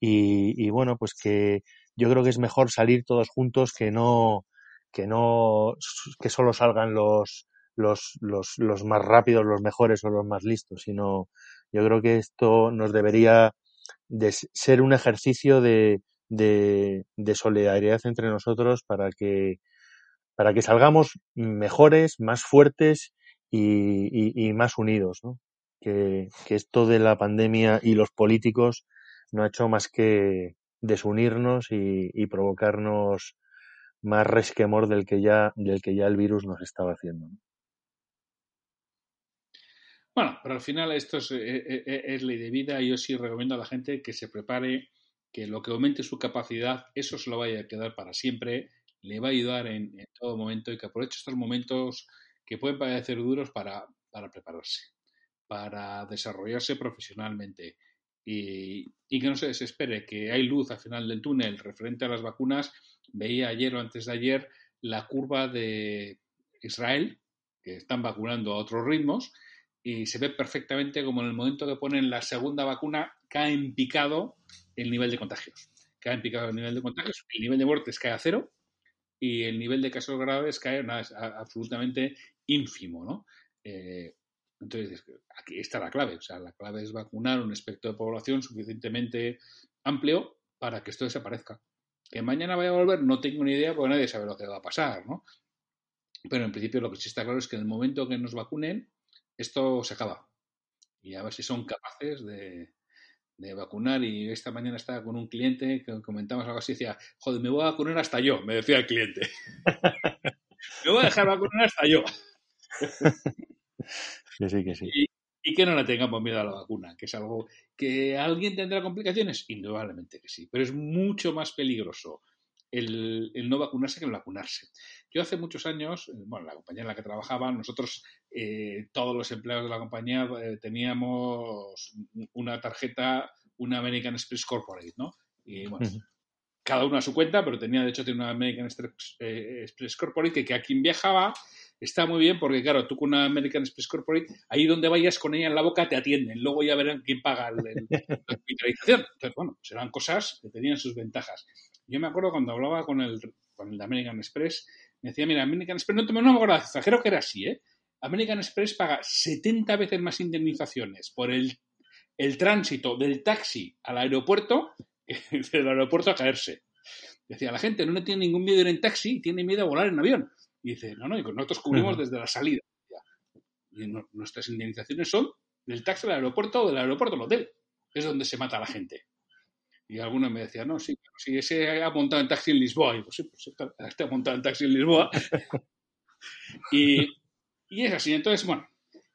y, bueno, pues que yo creo que es mejor salir todos juntos que no que no que solo salgan los los, los, los más rápidos, los mejores o los más listos, sino yo creo que esto nos debería de ser un ejercicio de, de, de solidaridad entre nosotros para que para que salgamos mejores, más fuertes y, más unidos, ¿no? Que, esto de la pandemia y los políticos no ha hecho más que desunirnos y, y provocarnos más resquemor del que ya del que ya el virus nos estaba haciendo. ¿no? Bueno, pero al final esto es, es, es, ley de vida yo sí recomiendo a la gente que se prepare, que lo que aumente su capacidad, eso se lo vaya a quedar para siempre, le va a ayudar en, en todo momento y que aproveche estos momentos que pueden parecer duros para, para prepararse, para desarrollarse profesionalmente y, y, que no se desespere, que hay luz al final del túnel referente a las vacunas. Veía ayer o antes de ayer la curva de Israel, que están vacunando a otros ritmos, y se ve perfectamente como en el momento que ponen la segunda vacuna cae en picado el nivel de contagios. Cae en picado el nivel de contagios, el nivel de muertes cae a cero y el nivel de casos graves cae es absolutamente ínfimo, ¿no? Eh, entonces, aquí está la clave. O sea, la clave es vacunar un espectro de población suficientemente amplio para que esto desaparezca. Que mañana vaya a volver, no tengo ni idea porque nadie sabe lo que va a pasar, ¿no? Pero en principio lo que sí está claro es que en el momento que nos vacunen, esto se acaba. Y a ver si son capaces de, de vacunar. Y esta mañana estaba con un cliente que comentamos algo así, decía, joder, me voy a vacunar hasta yo, me decía el cliente. (laughs) me voy a dejar vacunar hasta yo. (laughs) que sí, que sí. Y, y, que no le tengamos miedo a la vacuna, que es algo que alguien tendrá complicaciones, indudablemente que sí, pero es mucho más peligroso el, el, no vacunarse que el vacunarse. Yo hace muchos años, bueno, la compañía en la que trabajaba, nosotros, eh, todos los empleados de la compañía, eh, teníamos una tarjeta, una American Express Corporate, ¿no? Y bueno, uh -huh. cada uno a su cuenta, pero tenía, de hecho, tiene una American Express, eh, Express Corporate que, que a quien viajaba está muy bien porque, claro, tú con una American Express Corporate, ahí donde vayas con ella en la boca te atienden. Luego ya verán quién paga el, el, la (laughs) hospitalización. Entonces, bueno, serán cosas que tenían sus ventajas. Yo me acuerdo cuando hablaba con el, con el de American Express, me decía, mira, American Express, no, no me acuerdo, extranjero que era así, ¿eh? American Express paga 70 veces más indemnizaciones por el, el tránsito del taxi al aeropuerto que (laughs) del aeropuerto a caerse. Decía, la gente no tiene ningún miedo de ir en taxi, tiene miedo a volar en avión. Y dice, no, no, y nosotros cubrimos uh -huh. desde la salida. Y no, nuestras indemnizaciones son del taxi al aeropuerto o del aeropuerto al hotel. Es donde se mata a la gente. Y algunos me decían, no, sí, si ese ha montado en taxi en Lisboa. Y pues sí, pues este ha montado en taxi en Lisboa. (laughs) y, y es así. Entonces, bueno,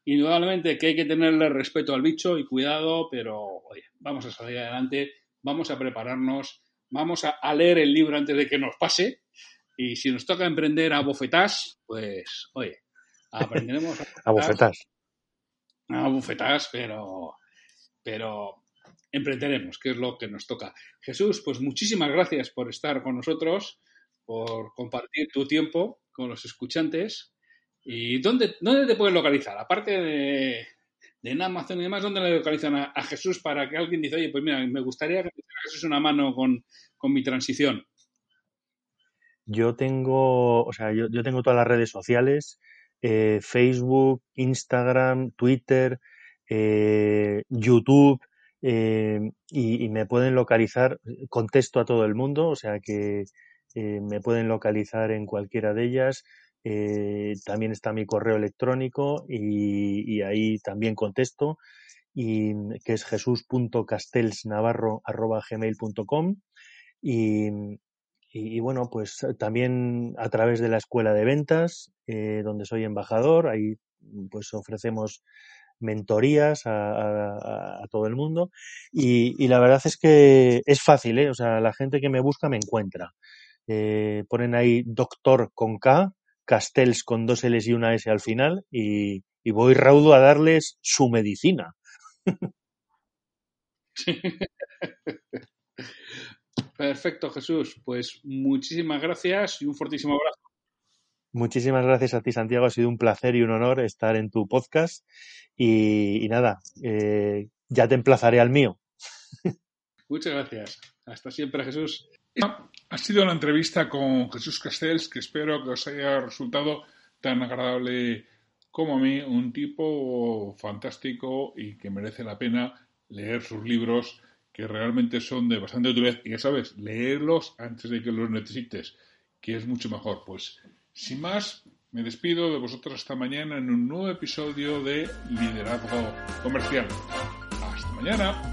indudablemente que hay que tenerle respeto al bicho y cuidado, pero oye, vamos a salir adelante, vamos a prepararnos, vamos a, leer el libro antes de que nos pase. Y si nos toca emprender a bofetás, pues, oye, aprenderemos (laughs) a, bofetás. A bofetás, pero, pero emprenderemos, que es lo que nos toca. Jesús, pues muchísimas gracias por estar con nosotros, por compartir tu tiempo con los escuchantes. ¿Y dónde, dónde te puedes localizar? Aparte de, en Amazon y demás, ¿dónde le localizan a, Jesús para que alguien dice, oye, pues mira, me gustaría que me Jesús una mano con, mi transición? Yo tengo, o sea, yo, tengo todas las redes sociales, eh, Facebook, Instagram, Twitter, eh, YouTube, eh, y, me pueden localizar, contesto a todo el mundo, o sea que me pueden localizar en cualquiera de ellas. Eh, también está mi correo electrónico y, ahí también contesto, y, que es jesús.castelsnavarro.gmail.com y, y, bueno, pues también a través de la escuela de ventas, eh, donde soy embajador, ahí pues ofrecemos mentorías a, todo el mundo y, la verdad es que es fácil, ¿eh? o sea, la gente que me busca me encuentra. Eh, ponen ahí doctor con K Castells con dos L's y una S al final y, voy raudo a darles su medicina. (laughs) Perfecto, Jesús. Pues muchísimas gracias y un fortísimo abrazo. Muchísimas gracias a ti, Santiago. Ha sido un placer y un honor estar en tu podcast. Y, nada, eh, ya te emplazaré al mío. Muchas gracias. Hasta siempre, Jesús. Ha sido la entrevista con Jesús Castells, que espero que os haya resultado tan agradable como a mí, un tipo fantástico y que merece la pena leer sus libros, que realmente son de bastante utilidad. Y ya sabes, leerlos antes de que los necesites, que es mucho mejor. Pues, sin más, me despido de vosotros hasta mañana en un nuevo episodio de Liderazgo Comercial. Hasta mañana.